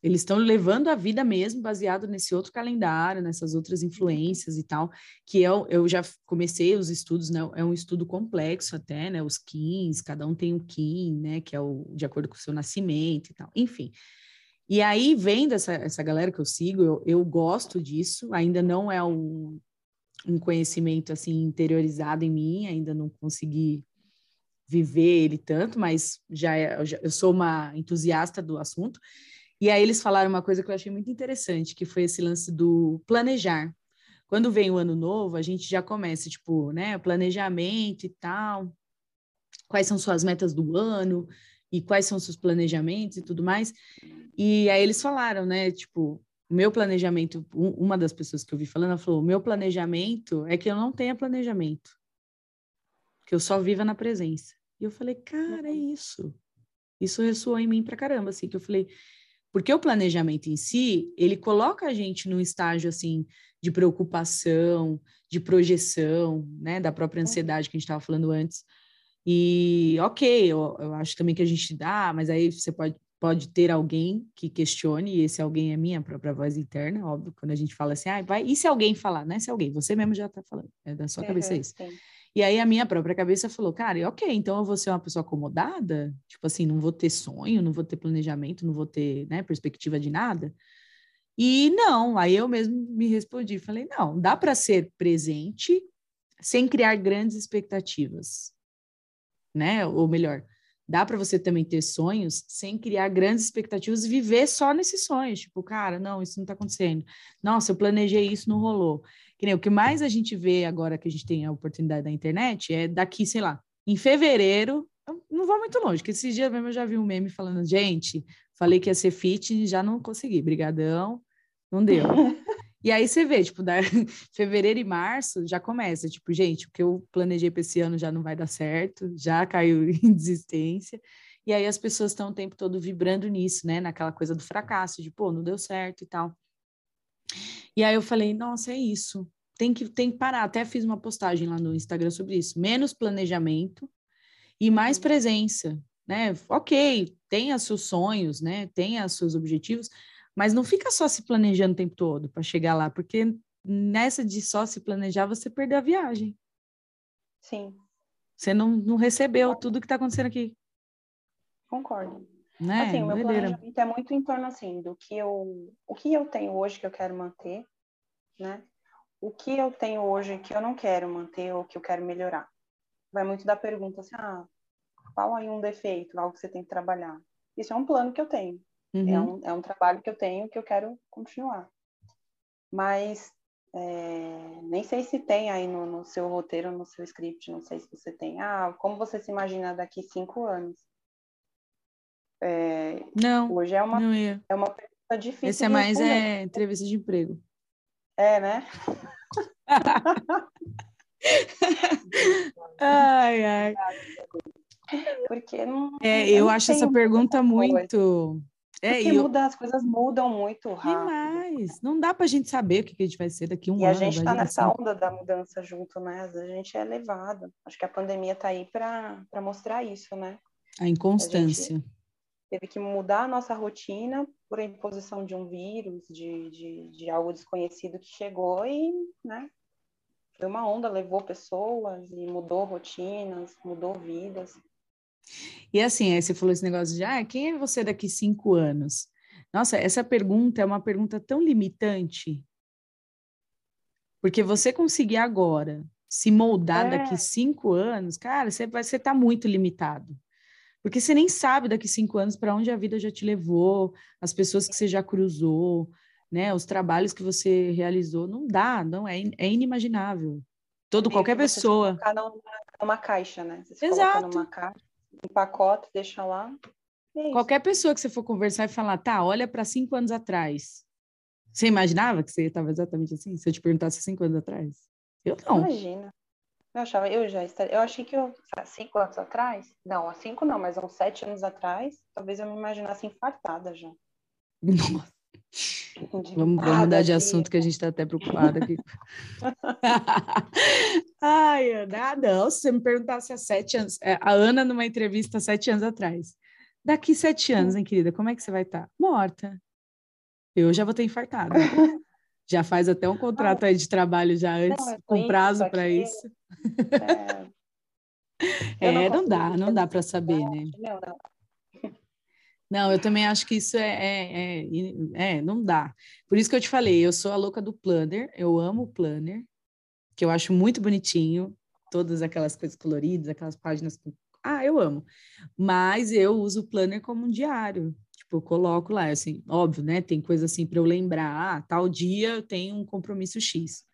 Eles estão levando a vida mesmo baseado nesse outro calendário, nessas outras influências e tal, que eu, eu já comecei os estudos, né? É um estudo complexo até, né? Os Kins, cada um tem um Kim, né? Que é o de acordo com o seu nascimento e tal. Enfim. E aí, vendo essa, essa galera que eu sigo, eu, eu gosto disso, ainda não é um, um conhecimento assim interiorizado em mim, ainda não consegui viver ele tanto, mas já, é, já eu sou uma entusiasta do assunto. E aí eles falaram uma coisa que eu achei muito interessante, que foi esse lance do planejar. Quando vem o ano novo, a gente já começa, tipo, né, planejamento e tal. Quais são suas metas do ano? E quais são seus planejamentos e tudo mais. E aí eles falaram, né, tipo, o meu planejamento, uma das pessoas que eu vi falando, ela falou, o meu planejamento é que eu não tenha planejamento, que eu só viva na presença. E eu falei, cara, é isso. Isso ressoou em mim pra caramba, assim, que eu falei, porque o planejamento em si, ele coloca a gente num estágio, assim, de preocupação, de projeção, né, da própria uhum. ansiedade que a gente estava falando antes, e ok, eu, eu acho também que a gente dá, mas aí você pode, pode ter alguém que questione, e esse alguém é minha própria voz interna, óbvio, quando a gente fala assim, ah, vai, e se alguém falar, né? Se alguém, você mesmo já está falando, é da sua cabeça isso. Sim. E aí a minha própria cabeça falou, cara, ok, então eu vou ser uma pessoa acomodada, tipo assim, não vou ter sonho, não vou ter planejamento, não vou ter, né, perspectiva de nada. E não, aí eu mesmo me respondi, falei, não, dá para ser presente sem criar grandes expectativas né? Ou melhor, dá para você também ter sonhos sem criar grandes expectativas e viver só nesses sonhos. Tipo, cara, não, isso não está acontecendo. Nossa, eu planejei isso, não rolou. Que nem, o que mais a gente vê agora que a gente tem a oportunidade da internet é daqui, sei lá, em fevereiro, não vou muito longe, que esses dias mesmo eu já vi um meme falando, gente, falei que ia ser fit, já não consegui, brigadão, não deu. E aí você vê, tipo, da fevereiro e março já começa, tipo, gente, o que eu planejei para esse ano já não vai dar certo, já caiu em desistência. E aí as pessoas estão o tempo todo vibrando nisso, né? Naquela coisa do fracasso, de pô, não deu certo e tal. E aí eu falei, nossa, é isso. Tem que, tem que parar. Até fiz uma postagem lá no Instagram sobre isso. Menos planejamento e mais uhum. presença, né? Ok, tenha seus sonhos, né? Tenha seus objetivos, mas não fica só se planejando o tempo todo para chegar lá, porque nessa de só se planejar, você perdeu a viagem. Sim. Você não, não recebeu tudo que está acontecendo aqui. Concordo. Né? Assim, o meu Doideira. planejamento é muito em torno assim do que eu, o que eu tenho hoje que eu quero manter, né? O que eu tenho hoje que eu não quero manter ou que eu quero melhorar. Vai muito da pergunta assim, ah, qual aí um defeito, algo que você tem que trabalhar. Isso é um plano que eu tenho. É uhum. É, um, é um trabalho que eu tenho que eu quero continuar. Mas é, nem sei se tem aí no, no, seu roteiro, no seu script, não sei se você tem. Ah, como você se imagina daqui cinco anos? É, não. Hoje é uma, é uma pergunta difícil. Esse é mais é, entrevista de emprego. É, né? ai, ai. Porque não. É, eu acho essa pergunta muito É, Porque eu... muda, as coisas mudam muito rápido. Demais. Não dá para a gente saber o que a gente vai ser daqui a um e ano. E a gente está nessa assim. onda da mudança junto, né? A gente é levado. Acho que a pandemia está aí para mostrar isso, né? A inconstância. A teve que mudar a nossa rotina por imposição de um vírus, de, de, de algo desconhecido que chegou e, né? Foi uma onda, levou pessoas e mudou rotinas, mudou vidas. E assim, aí você falou esse negócio de, ah, quem é você daqui cinco anos? Nossa, essa pergunta é uma pergunta tão limitante. Porque você conseguir agora se moldar é. daqui cinco anos, cara, você vai estar tá muito limitado. Porque você nem sabe daqui cinco anos para onde a vida já te levou, as pessoas que você já cruzou, né? Os trabalhos que você realizou. Não dá, não, é, é inimaginável. Todo, qualquer pessoa. Colocar numa, numa caixa, né? Você Exato. numa caixa, um pacote, deixa lá. É qualquer pessoa que você for conversar e falar, tá, olha para cinco anos atrás. Você imaginava que você estava exatamente assim? Se eu te perguntasse cinco anos atrás? Eu não. Imagina. Eu achava, eu já estaria, eu achei que eu, cinco anos atrás, não, há cinco não, mas uns sete anos atrás, talvez eu me imaginasse infartada já. Nossa. Vamos, vamos mudar de assunto que a gente está até preocupada aqui. Ai, Ana, ah, não, se você me perguntasse há sete anos, é, a Ana numa entrevista há sete anos atrás, daqui sete anos, hein, querida, como é que você vai estar? Tá? Morta. Eu já vou ter infartado. já faz até um contrato aí de trabalho já antes, não, com prazo para isso. É, é não, não dá, não dá para saber, né? Não, não. Não, eu também acho que isso é, é, é, é, não dá. Por isso que eu te falei, eu sou a louca do planner, eu amo o planner, que eu acho muito bonitinho, todas aquelas coisas coloridas, aquelas páginas. Ah, eu amo. Mas eu uso o planner como um diário. Tipo, eu coloco lá, assim, óbvio, né? Tem coisa assim para eu lembrar, ah, tal dia eu tenho um compromisso X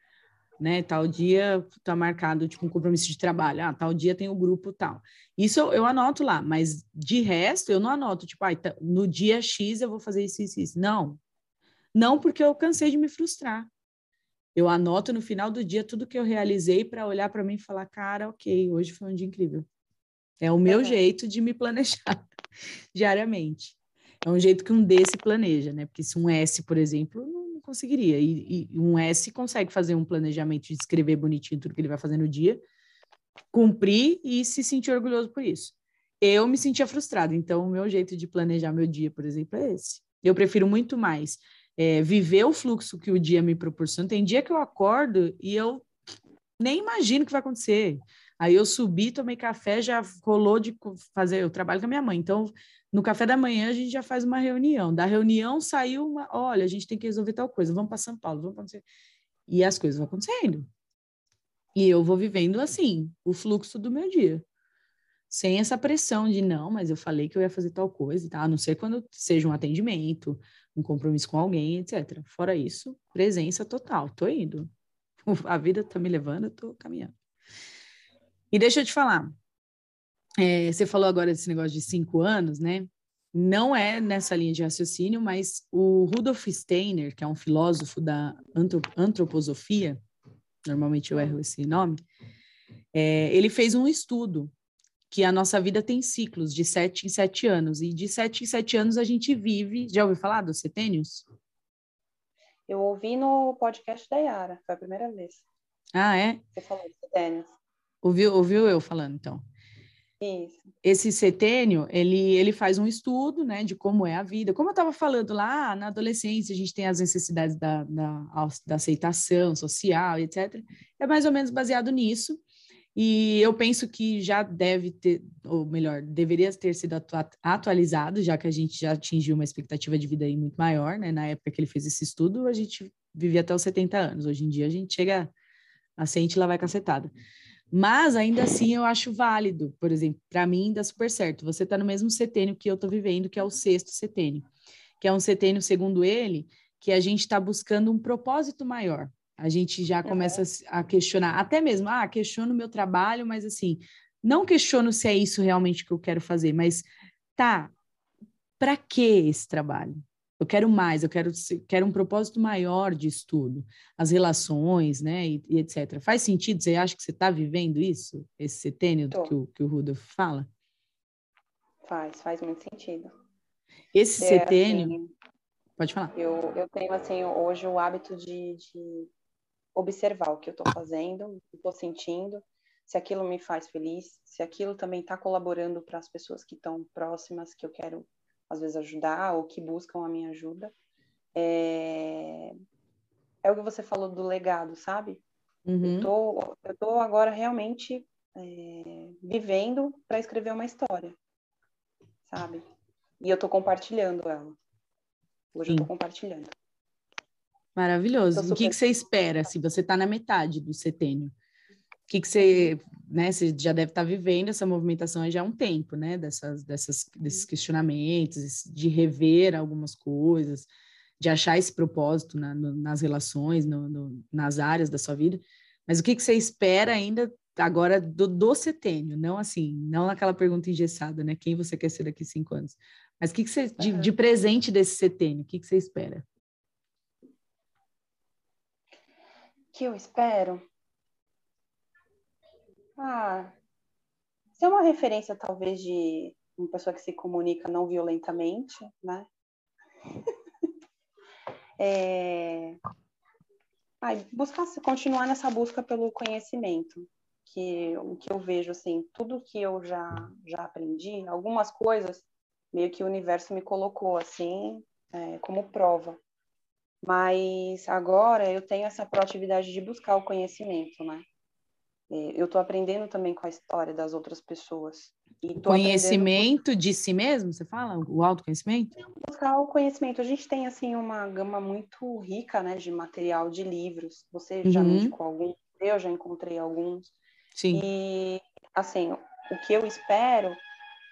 né? Tal dia está marcado tipo um compromisso de trabalho, ah, tal dia tem o grupo tal. Isso eu, eu anoto lá, mas de resto eu não anoto, tipo, ah, no dia X eu vou fazer isso, isso, isso. Não. Não porque eu cansei de me frustrar. Eu anoto no final do dia tudo que eu realizei para olhar para mim e falar, cara, ok, hoje foi um dia incrível. É o meu jeito de me planejar diariamente. É um jeito que um D se planeja, né? Porque se um S, por exemplo, conseguiria. E, e, um S consegue fazer um planejamento de escrever bonitinho tudo que ele vai fazer no dia, cumprir e se sentir orgulhoso por isso. Eu me sentia frustrada, então o meu jeito de planejar meu dia, por exemplo, é esse. Eu prefiro muito mais é, viver o fluxo que o dia me proporciona. Tem dia que eu acordo e eu nem imagino o que vai acontecer. Aí eu subi, tomei café, já rolou de fazer, eu trabalho com a minha mãe, então no café da manhã a gente já faz uma reunião. Da reunião saiu uma, olha, a gente tem que resolver tal coisa, vamos para São Paulo, vamos para e as coisas vão acontecendo. E eu vou vivendo assim, o fluxo do meu dia. Sem essa pressão de não, mas eu falei que eu ia fazer tal coisa, tá? A não ser quando seja um atendimento, um compromisso com alguém, etc. Fora isso, presença total. Tô indo. A vida tá me levando, eu tô caminhando. E deixa eu te falar, é, você falou agora desse negócio de cinco anos, né? Não é nessa linha de raciocínio, mas o Rudolf Steiner, que é um filósofo da antroposofia, normalmente eu erro esse nome, é, ele fez um estudo que a nossa vida tem ciclos de sete em sete anos, e de sete em sete anos a gente vive. Já ouviu falar dos setênios? Eu ouvi no podcast da Yara, foi a primeira vez. Ah, é? Você falou de setênios. Ouviu, ouviu eu falando, então? Isso. Esse setênio, ele, ele faz um estudo, né, de como é a vida. Como eu estava falando lá, na adolescência a gente tem as necessidades da, da, da aceitação social, etc. É mais ou menos baseado nisso. E eu penso que já deve ter, ou melhor, deveria ter sido atualizado, já que a gente já atingiu uma expectativa de vida aí muito maior, né? Na época que ele fez esse estudo, a gente vivia até os 70 anos. Hoje em dia a gente chega a sente lá vai cacetada. Mas ainda assim eu acho válido, por exemplo, para mim dá super certo. Você está no mesmo setênio que eu estou vivendo, que é o sexto setênio, que é um setênio, segundo ele, que a gente está buscando um propósito maior. A gente já começa uhum. a questionar, até mesmo, ah, questiono o meu trabalho, mas assim, não questiono se é isso realmente que eu quero fazer, mas tá, para que esse trabalho? Eu quero mais, eu quero, quero um propósito maior de estudo, as relações, né, e, e etc. Faz sentido? Você acha que você está vivendo isso, esse setênio que o, que o Rudolf fala? Faz, faz muito sentido. Esse é, setênio. Assim, pode falar. Eu, eu tenho, assim, hoje o hábito de, de observar o que eu estou fazendo, o que estou sentindo, se aquilo me faz feliz, se aquilo também está colaborando para as pessoas que estão próximas, que eu quero, às vezes, ajudar ou que buscam a minha ajuda. É, é o que você falou do legado, sabe? Uhum. Eu, tô, eu tô agora realmente é, vivendo para escrever uma história, sabe? E eu tô compartilhando ela. Hoje Sim. eu tô compartilhando. Maravilhoso. Super... O que, que você espera se você está na metade do setênio? O que, que você, né, você já deve estar tá vivendo essa movimentação já há um tempo, né, dessas, dessas, desses questionamentos, de rever algumas coisas, de achar esse propósito na, no, nas relações, no, no, nas áreas da sua vida. Mas o que, que você espera ainda agora do, do setênio? Não assim, não aquela pergunta engessada, né? Quem você quer ser daqui cinco anos? Mas o que, que você, de, de presente desse setênio, o que, que você espera? que eu espero? Ah, ser uma referência talvez de uma pessoa que se comunica não violentamente, né? é... Ah, buscar, continuar nessa busca pelo conhecimento, que o que eu vejo assim, tudo que eu já já aprendi, algumas coisas meio que o universo me colocou assim é, como prova. Mas agora eu tenho essa proatividade de buscar o conhecimento, né? É, eu estou aprendendo também com a história das outras pessoas. conhecimento aprendendo... de si mesmo, você fala? O autoconhecimento? Buscar o conhecimento. A gente tem, assim, uma gama muito rica, né, de material, de livros. Você já uhum. me indicou alguns, eu já encontrei alguns. Sim. E, assim, o que eu espero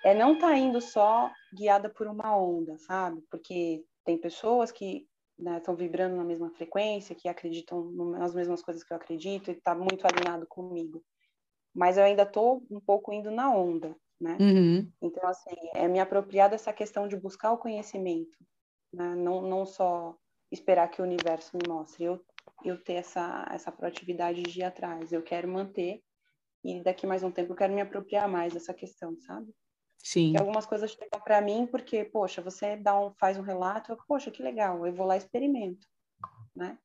é não estar tá indo só guiada por uma onda, sabe? Porque tem pessoas que estão né, vibrando na mesma frequência, que acreditam nas mesmas coisas que eu acredito e está muito alinhado comigo. Mas eu ainda estou um pouco indo na onda, né? Uhum. Então, assim, é me apropriar dessa questão de buscar o conhecimento, né? não, não só esperar que o universo me mostre, eu, eu ter essa, essa proatividade de ir atrás, eu quero manter e daqui mais um tempo eu quero me apropriar mais dessa questão, sabe? Sim. Algumas coisas chegam para mim porque, poxa, você dá um, faz um relato, eu, poxa, que legal, eu vou lá e experimento, né?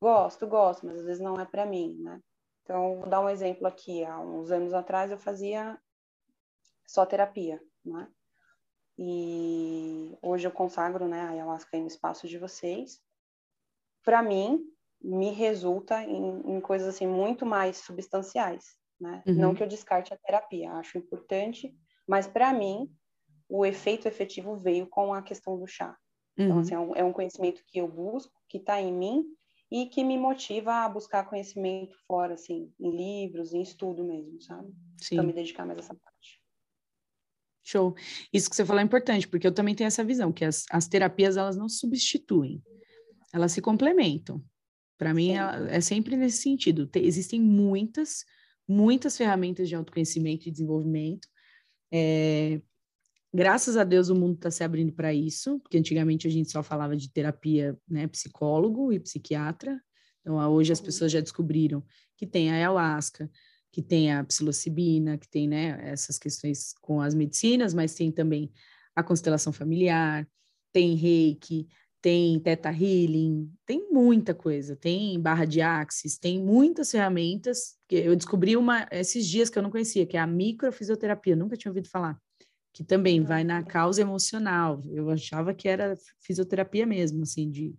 Gosto, gosto, mas às vezes não é para mim, né? Então, vou dar um exemplo aqui. Há uns anos atrás eu fazia só terapia, né? E hoje eu consagro, né, a ayahuasca no espaço de vocês. Para mim, me resulta em, em, coisas assim muito mais substanciais, né? Uhum. Não que eu descarte a terapia, acho importante mas para mim, o efeito efetivo veio com a questão do chá. Então, uhum. assim, é, é um conhecimento que eu busco, que está em mim e que me motiva a buscar conhecimento fora, assim, em livros, em estudo mesmo, sabe? Sim. Então, me dedicar mais a essa parte. Show. Isso que você falou é importante, porque eu também tenho essa visão, que as, as terapias, elas não substituem, elas se complementam. Para mim, é, é sempre nesse sentido. Tem, existem muitas, muitas ferramentas de autoconhecimento e desenvolvimento, é, graças a Deus o mundo está se abrindo para isso, porque antigamente a gente só falava de terapia, né, psicólogo e psiquiatra. Então hoje as uhum. pessoas já descobriram que tem a ayahuasca, que tem a psilocibina, que tem, né, essas questões com as medicinas, mas tem também a constelação familiar, tem reiki, tem teta healing, tem muita coisa, tem barra de axis, tem muitas ferramentas que eu descobri uma esses dias que eu não conhecia, que é a microfisioterapia, nunca tinha ouvido falar, que também vai na causa emocional. Eu achava que era fisioterapia mesmo, assim, de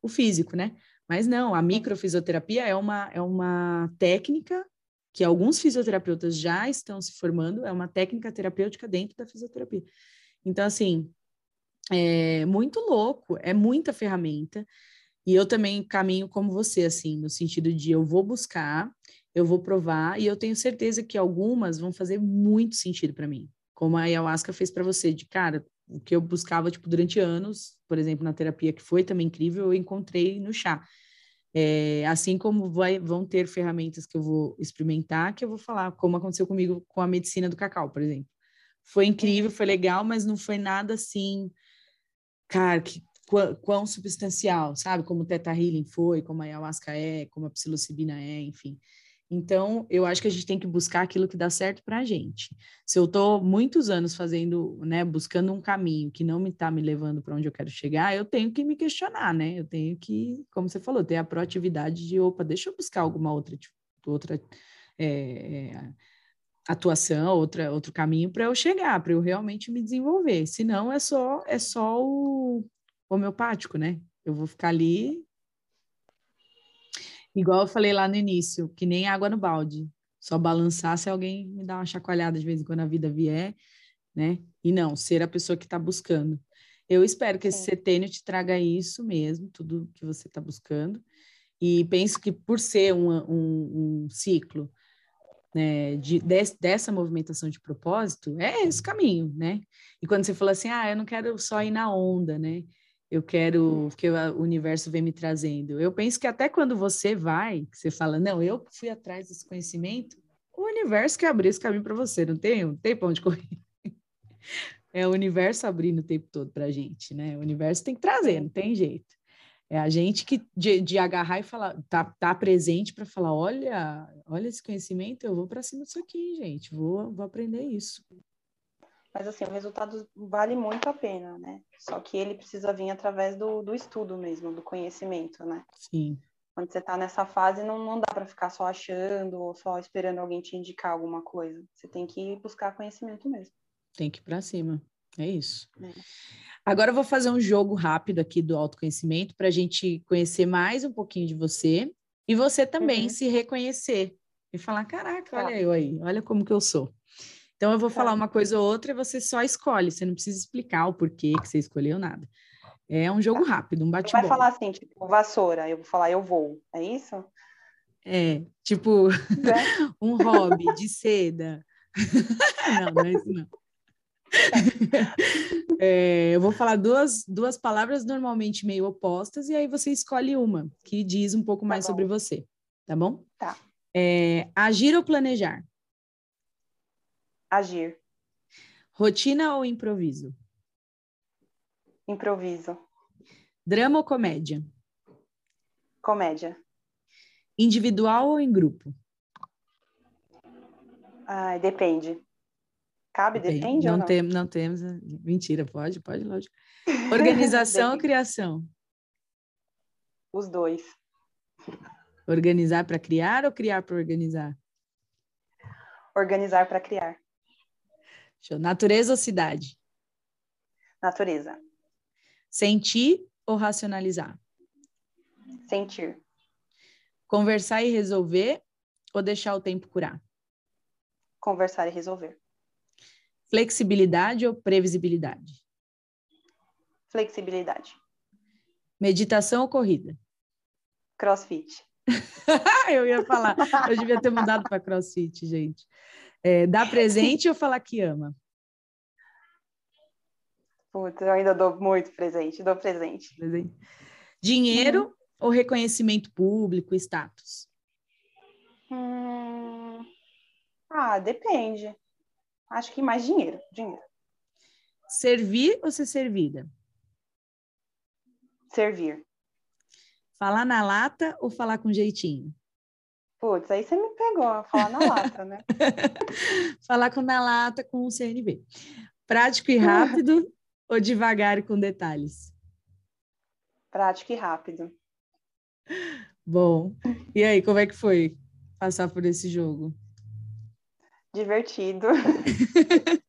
o físico, né? Mas não, a microfisioterapia é uma é uma técnica que alguns fisioterapeutas já estão se formando, é uma técnica terapêutica dentro da fisioterapia. Então, assim, é muito louco, é muita ferramenta. E eu também caminho como você, assim, no sentido de eu vou buscar, eu vou provar, e eu tenho certeza que algumas vão fazer muito sentido para mim. Como a ayahuasca fez para você, de cara, o que eu buscava, tipo, durante anos, por exemplo, na terapia, que foi também incrível, eu encontrei no chá. É, assim como vai, vão ter ferramentas que eu vou experimentar, que eu vou falar, como aconteceu comigo com a medicina do cacau, por exemplo. Foi incrível, foi legal, mas não foi nada assim cara, que, quão, quão substancial, sabe? Como o Teta Healing foi, como a Ayahuasca é, como a psilocibina é, enfim. Então, eu acho que a gente tem que buscar aquilo que dá certo para a gente. Se eu estou muitos anos fazendo, né, buscando um caminho que não me está me levando para onde eu quero chegar, eu tenho que me questionar, né? Eu tenho que, como você falou, ter a proatividade de, opa, deixa eu buscar alguma outra, tipo, outra é, atuação, outra, outro caminho para eu chegar, para eu realmente me desenvolver. Senão é só é só o homeopático, né? Eu vou ficar ali igual eu falei lá no início, que nem água no balde. Só balançar se alguém me dá uma chacoalhada de vez em quando a vida vier, né? E não, ser a pessoa que está buscando. Eu espero que esse setênio te traga isso mesmo, tudo que você está buscando. E penso que por ser um, um, um ciclo né, de, de, dessa movimentação de propósito, é esse caminho, né? E quando você fala assim, ah, eu não quero só ir na onda, né? Eu quero que o universo vem me trazendo. Eu penso que até quando você vai, você fala, não, eu fui atrás desse conhecimento, o universo que abriu esse caminho para você, não tem, não tem para onde correr. É o universo abrindo o tempo todo para a gente, né? O universo tem que trazer, não tem jeito. É a gente que de, de agarrar e falar, tá, tá presente para falar, olha, olha esse conhecimento, eu vou para cima disso aqui, gente, vou, vou aprender isso. Mas assim, o resultado vale muito a pena, né? Só que ele precisa vir através do, do estudo mesmo, do conhecimento, né? Sim. Quando você está nessa fase, não, não dá para ficar só achando ou só esperando alguém te indicar alguma coisa. Você tem que buscar conhecimento mesmo. Tem que ir para cima. É isso. É. Agora eu vou fazer um jogo rápido aqui do autoconhecimento para a gente conhecer mais um pouquinho de você e você também uhum. se reconhecer e falar: caraca, olha tá. eu aí, olha como que eu sou. Então eu vou tá. falar uma coisa ou outra e você só escolhe, você não precisa explicar o porquê que você escolheu nada. É um jogo tá. rápido, um bate-bola. Vai falar assim, tipo, vassoura, eu vou falar eu vou, é isso? É, tipo, é. um hobby de seda. não, não é isso não. é, eu vou falar duas, duas palavras normalmente meio opostas, e aí você escolhe uma que diz um pouco tá mais bom. sobre você, tá bom? Tá. É, agir ou planejar? Agir. Rotina ou improviso? Improviso. Drama ou comédia? Comédia. Individual ou em grupo? Ah, depende. Cabe, depende não, não? Tem, não temos. Eh, mentira, pode, pode, lógico. Organização ou criação? Os dois. Organizar para criar ou criar para organizar? Organizar para criar. Show. Natureza ou cidade? Natureza. Sentir ou racionalizar? Sentir. Conversar e resolver ou deixar o tempo curar? Conversar e resolver. Flexibilidade ou previsibilidade? Flexibilidade. Meditação ou corrida? Crossfit. eu ia falar, eu devia ter mudado para crossfit, gente. É, dar presente ou falar que ama? Putz, eu ainda dou muito presente, dou presente. Dinheiro uhum. ou reconhecimento público, status? Hum... Ah, depende. Acho que mais dinheiro, dinheiro. Servir ou ser servida? Servir. Falar na lata ou falar com jeitinho? Putz, aí você me pegou, falar na lata, né? falar com na lata com o CNB. Prático e rápido ou devagar e com detalhes? Prático e rápido. Bom, e aí, como é que foi passar por esse jogo? Divertido.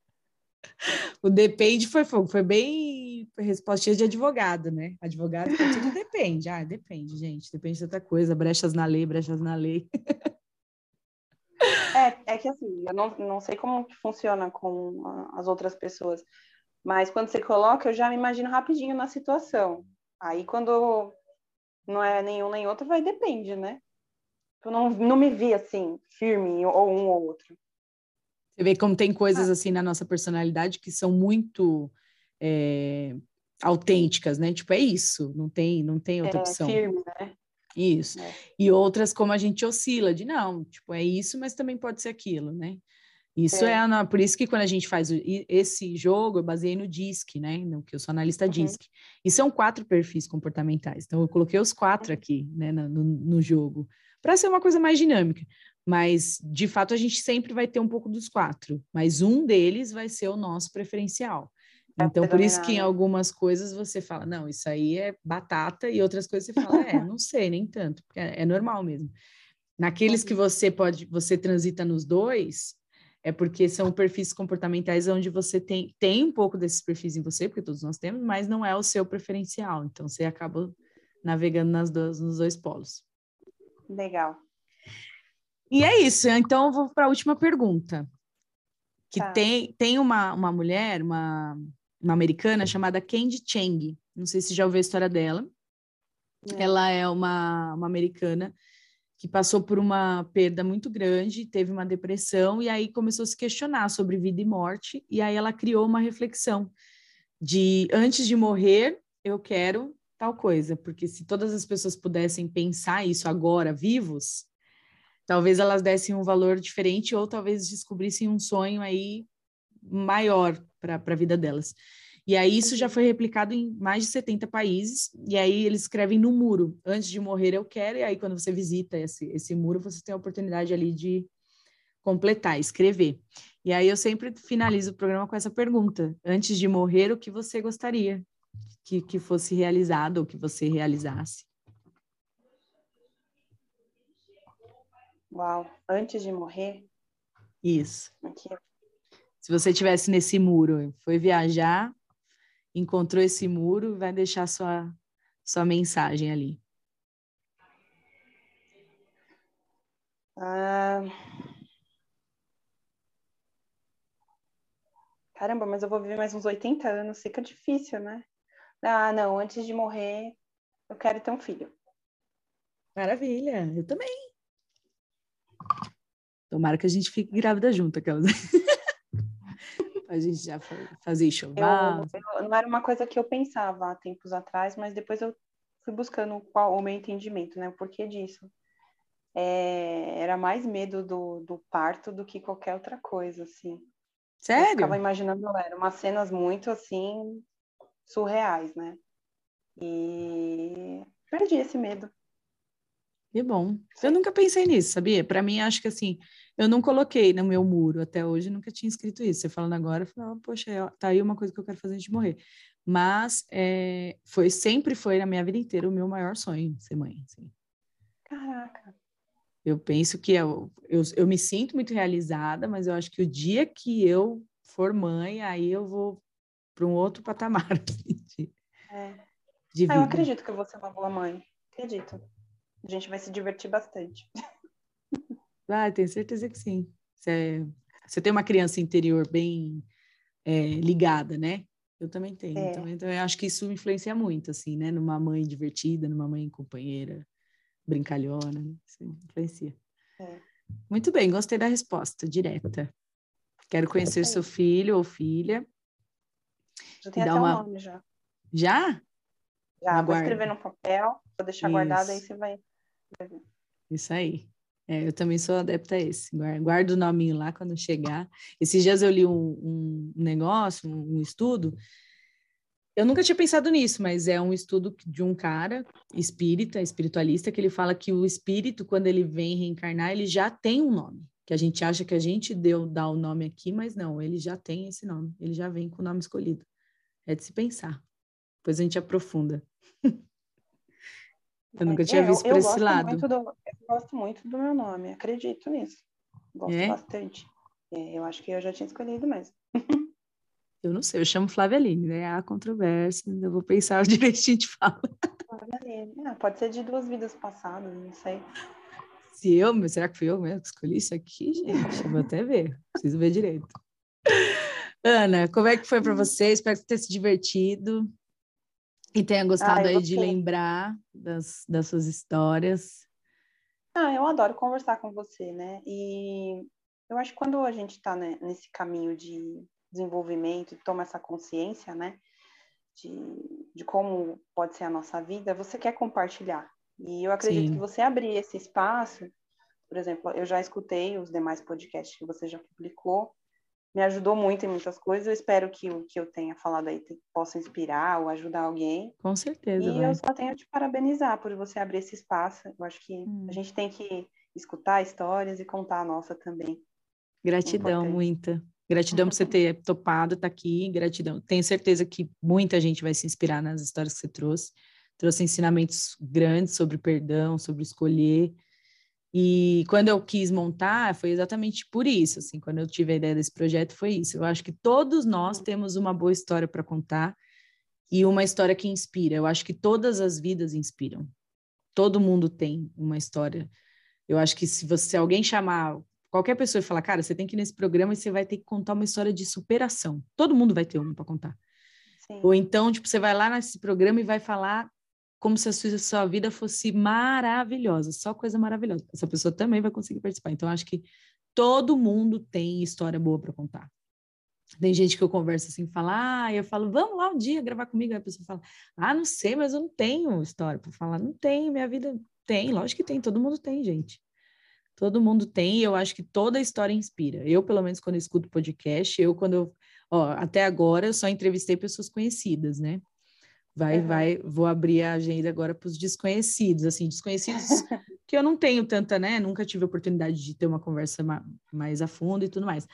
o depende foi fogo, foi bem respostinha de advogado, né? Advogado tudo depende. Ah, depende, gente. Depende de outra coisa. Brechas na lei, brechas na lei. é, é que assim, eu não, não sei como que funciona com as outras pessoas, mas quando você coloca, eu já me imagino rapidinho na situação. Aí quando não é nenhum nem outro, vai depende, né? Eu não, não me vi assim, firme, ou um ou outro. Você vê como tem coisas ah. assim na nossa personalidade que são muito é, autênticas, né? Tipo, é isso, não tem, não tem outra é, opção. Firme, né? Isso. É. E outras como a gente oscila, de não, tipo, é isso, mas também pode ser aquilo, né? Isso é, é por isso que quando a gente faz esse jogo, eu baseei no DISC, né? No que eu sou analista uhum. DISC. E são quatro perfis comportamentais. Então, eu coloquei os quatro uhum. aqui, né, no, no jogo, para ser uma coisa mais dinâmica. Mas, de fato, a gente sempre vai ter um pouco dos quatro, mas um deles vai ser o nosso preferencial. Então, por isso que em algumas coisas você fala, não, isso aí é batata, e outras coisas você fala, é, não sei, nem tanto, porque é, é normal mesmo. Naqueles que você pode, você transita nos dois, é porque são perfis comportamentais onde você tem, tem um pouco desses perfis em você, porque todos nós temos, mas não é o seu preferencial. Então, você acaba navegando nas duas, nos dois polos. Legal. E é isso. Então, eu vou para a última pergunta. Que tá. tem, tem uma, uma mulher, uma, uma americana chamada Candy Chang. Não sei se já ouviu a história dela. É. Ela é uma, uma americana que passou por uma perda muito grande, teve uma depressão e aí começou a se questionar sobre vida e morte. E aí ela criou uma reflexão de antes de morrer, eu quero tal coisa, porque se todas as pessoas pudessem pensar isso agora, vivos, talvez elas dessem um valor diferente ou talvez descobrissem um sonho aí maior para a vida delas. E aí isso já foi replicado em mais de 70 países, e aí eles escrevem no muro, antes de morrer eu quero, e aí quando você visita esse, esse muro, você tem a oportunidade ali de completar, escrever. E aí eu sempre finalizo o programa com essa pergunta, antes de morrer, o que você gostaria que, que fosse realizado, ou que você realizasse? Uau, antes de morrer? Isso. Aqui. Se você tivesse nesse muro, foi viajar, encontrou esse muro, vai deixar sua, sua mensagem ali. Ah... Caramba, mas eu vou viver mais uns 80 anos, fica difícil, né? Ah, não, antes de morrer, eu quero ter um filho. Maravilha, eu também. Tomara que a gente fique grávida junto, aquelas. a gente já fazer enxoval. não era uma coisa que eu pensava há tempos atrás, mas depois eu fui buscando qual o meu entendimento, né? O porquê disso. É, era mais medo do, do parto do que qualquer outra coisa, assim. Sério? Eu ficava imaginando, eram umas cenas muito, assim, surreais, né? E perdi esse medo. Que bom. Eu nunca pensei nisso, sabia? Para mim, acho que assim, eu não coloquei no meu muro até hoje, nunca tinha escrito isso. Você falando agora, eu falei, oh, poxa, é, tá aí uma coisa que eu quero fazer antes de morrer. Mas é, foi sempre foi na minha vida inteira o meu maior sonho ser mãe. Assim. Caraca. Eu penso que eu, eu, eu me sinto muito realizada, mas eu acho que o dia que eu for mãe, aí eu vou para um outro patamar. Assim, de, é. de ah, eu acredito que eu vou ser uma boa mãe. Acredito. A gente vai se divertir bastante. Ah, tenho certeza que sim. Você, você tem uma criança interior bem é, ligada, né? Eu também tenho. É. Então, então, eu acho que isso influencia muito, assim, né? Numa mãe divertida, numa mãe companheira, brincalhona, né? isso influencia. É. Muito bem, gostei da resposta, direta. Quero conhecer seu filho ou filha. Já tem até uma... nome já. Já? Já, vou escrever no papel, vou deixar Isso. guardado, aí você vai isso aí. É, eu também sou adepta a esse. Guardo o nominho lá quando chegar. Esses dias eu li um, um negócio, um, um estudo. Eu nunca tinha pensado nisso, mas é um estudo de um cara espírita, espiritualista, que ele fala que o espírito, quando ele vem reencarnar, ele já tem um nome. Que a gente acha que a gente deu dá o nome aqui, mas não, ele já tem esse nome. Ele já vem com o nome escolhido. É de se pensar. Depois a gente aprofunda. Eu nunca tinha é, visto por esse lado. Do, eu gosto muito do meu nome, acredito nisso. Gosto é? bastante. É, eu acho que eu já tinha escolhido mesmo. Eu não sei, eu chamo Flávia Aline, né? Há controvérsia, eu vou pensar direitinho de fala. Flávia Aline. Ah, pode ser de duas vidas passadas, não sei. Se eu, será que fui eu mesmo que escolhi isso aqui, gente? Eu vou até ver, preciso ver direito. Ana, como é que foi para você? Espero que você tenha se divertido. E tenha gostado ah, aí de lembrar das, das suas histórias. Ah, eu adoro conversar com você, né? E eu acho que quando a gente está né, nesse caminho de desenvolvimento e toma essa consciência, né? De, de como pode ser a nossa vida, você quer compartilhar. E eu acredito Sim. que você abrir esse espaço, por exemplo, eu já escutei os demais podcasts que você já publicou, me ajudou muito em muitas coisas. Eu espero que o que eu tenha falado aí possa inspirar ou ajudar alguém. Com certeza. E vai. eu só tenho a te parabenizar por você abrir esse espaço. Eu acho que hum. a gente tem que escutar histórias e contar a nossa também. Gratidão, Importante. muita. Gratidão por você ter topado estar tá aqui, gratidão. Tenho certeza que muita gente vai se inspirar nas histórias que você trouxe. Trouxe ensinamentos grandes sobre perdão, sobre escolher. E quando eu quis montar, foi exatamente por isso, assim, quando eu tive a ideia desse projeto, foi isso. Eu acho que todos nós uhum. temos uma boa história para contar e uma história que inspira. Eu acho que todas as vidas inspiram. Todo mundo tem uma história. Eu acho que se você se alguém chamar qualquer pessoa e falar, cara, você tem que ir nesse programa e você vai ter que contar uma história de superação. Todo mundo vai ter uma para contar. Sim. Ou então, tipo, você vai lá nesse programa e vai falar como se a sua, sua, vida fosse maravilhosa, só coisa maravilhosa. Essa pessoa também vai conseguir participar. Então, acho que todo mundo tem história boa para contar. Tem gente que eu converso assim, fala, ah, eu falo, vamos lá um dia gravar comigo. Aí a pessoa fala, ah, não sei, mas eu não tenho história para falar. Não tenho, minha vida tem, lógico que tem, todo mundo tem, gente. Todo mundo tem, e eu acho que toda história inspira. Eu, pelo menos, quando escuto podcast, eu, quando eu, ó, até agora, eu só entrevistei pessoas conhecidas, né? Vai, uhum. vai, vou abrir a agenda agora para os desconhecidos, assim, desconhecidos que eu não tenho tanta, né? Nunca tive a oportunidade de ter uma conversa mais a fundo e tudo mais.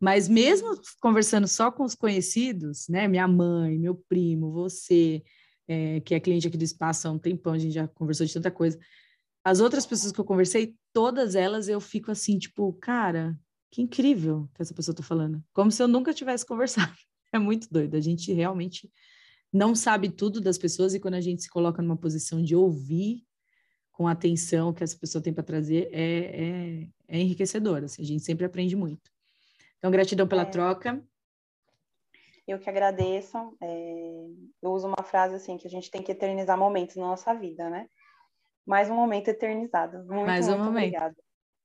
Mas mesmo conversando só com os conhecidos, né? Minha mãe, meu primo, você, é, que é cliente aqui do espaço há um tempão, a gente já conversou de tanta coisa. As outras pessoas que eu conversei, todas elas eu fico assim, tipo, cara, que incrível que essa pessoa está falando. Como se eu nunca tivesse conversado. É muito doido. A gente realmente não sabe tudo das pessoas e quando a gente se coloca numa posição de ouvir com atenção que essa pessoa tem para trazer, é, é, é enriquecedor. Assim, a gente sempre aprende muito. Então, gratidão pela é. troca. Eu que agradeço. É, eu uso uma frase assim, que a gente tem que eternizar momentos na nossa vida, né? Mais um momento eternizado. Muito, Mais um muito momento. obrigada.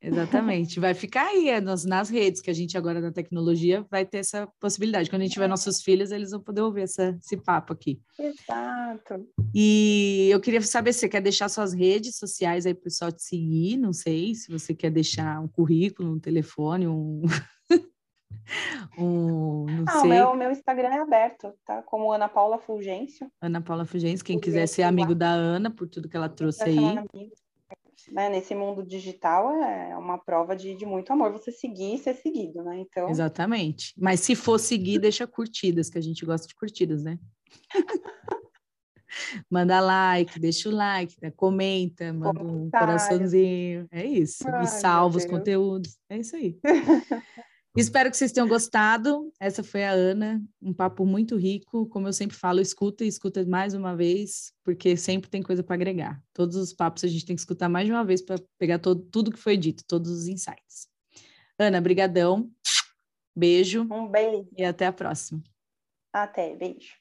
Exatamente. Vai ficar aí é, nas, nas, redes, que a gente agora na tecnologia vai ter essa possibilidade. Quando a gente tiver é. nossos filhos, eles vão poder ouvir essa, esse papo aqui. Exato. E eu queria saber se você quer deixar suas redes sociais aí para o pessoal te seguir, não sei, se você quer deixar um currículo, um telefone, um. um, não ah, sei. O meu, meu Instagram é aberto, tá? Como Ana Paula Fulgêncio. Ana Paula Fulgêncio, quem quiser ser amigo da Ana, por tudo que ela trouxe aí. Né, nesse mundo digital é uma prova de, de muito amor você seguir e ser seguido, né? Então... Exatamente. Mas se for seguir, deixa curtidas, que a gente gosta de curtidas, né? manda like, deixa o like, né? comenta, manda um coraçãozinho. É isso. Ai, e salva os conteúdos. É isso aí. Espero que vocês tenham gostado. Essa foi a Ana, um papo muito rico. Como eu sempre falo, escuta e escuta mais uma vez, porque sempre tem coisa para agregar. Todos os papos a gente tem que escutar mais de uma vez para pegar todo, tudo que foi dito, todos os insights. Ana, brigadão. Beijo. Um beijo. E até a próxima. Até, beijo.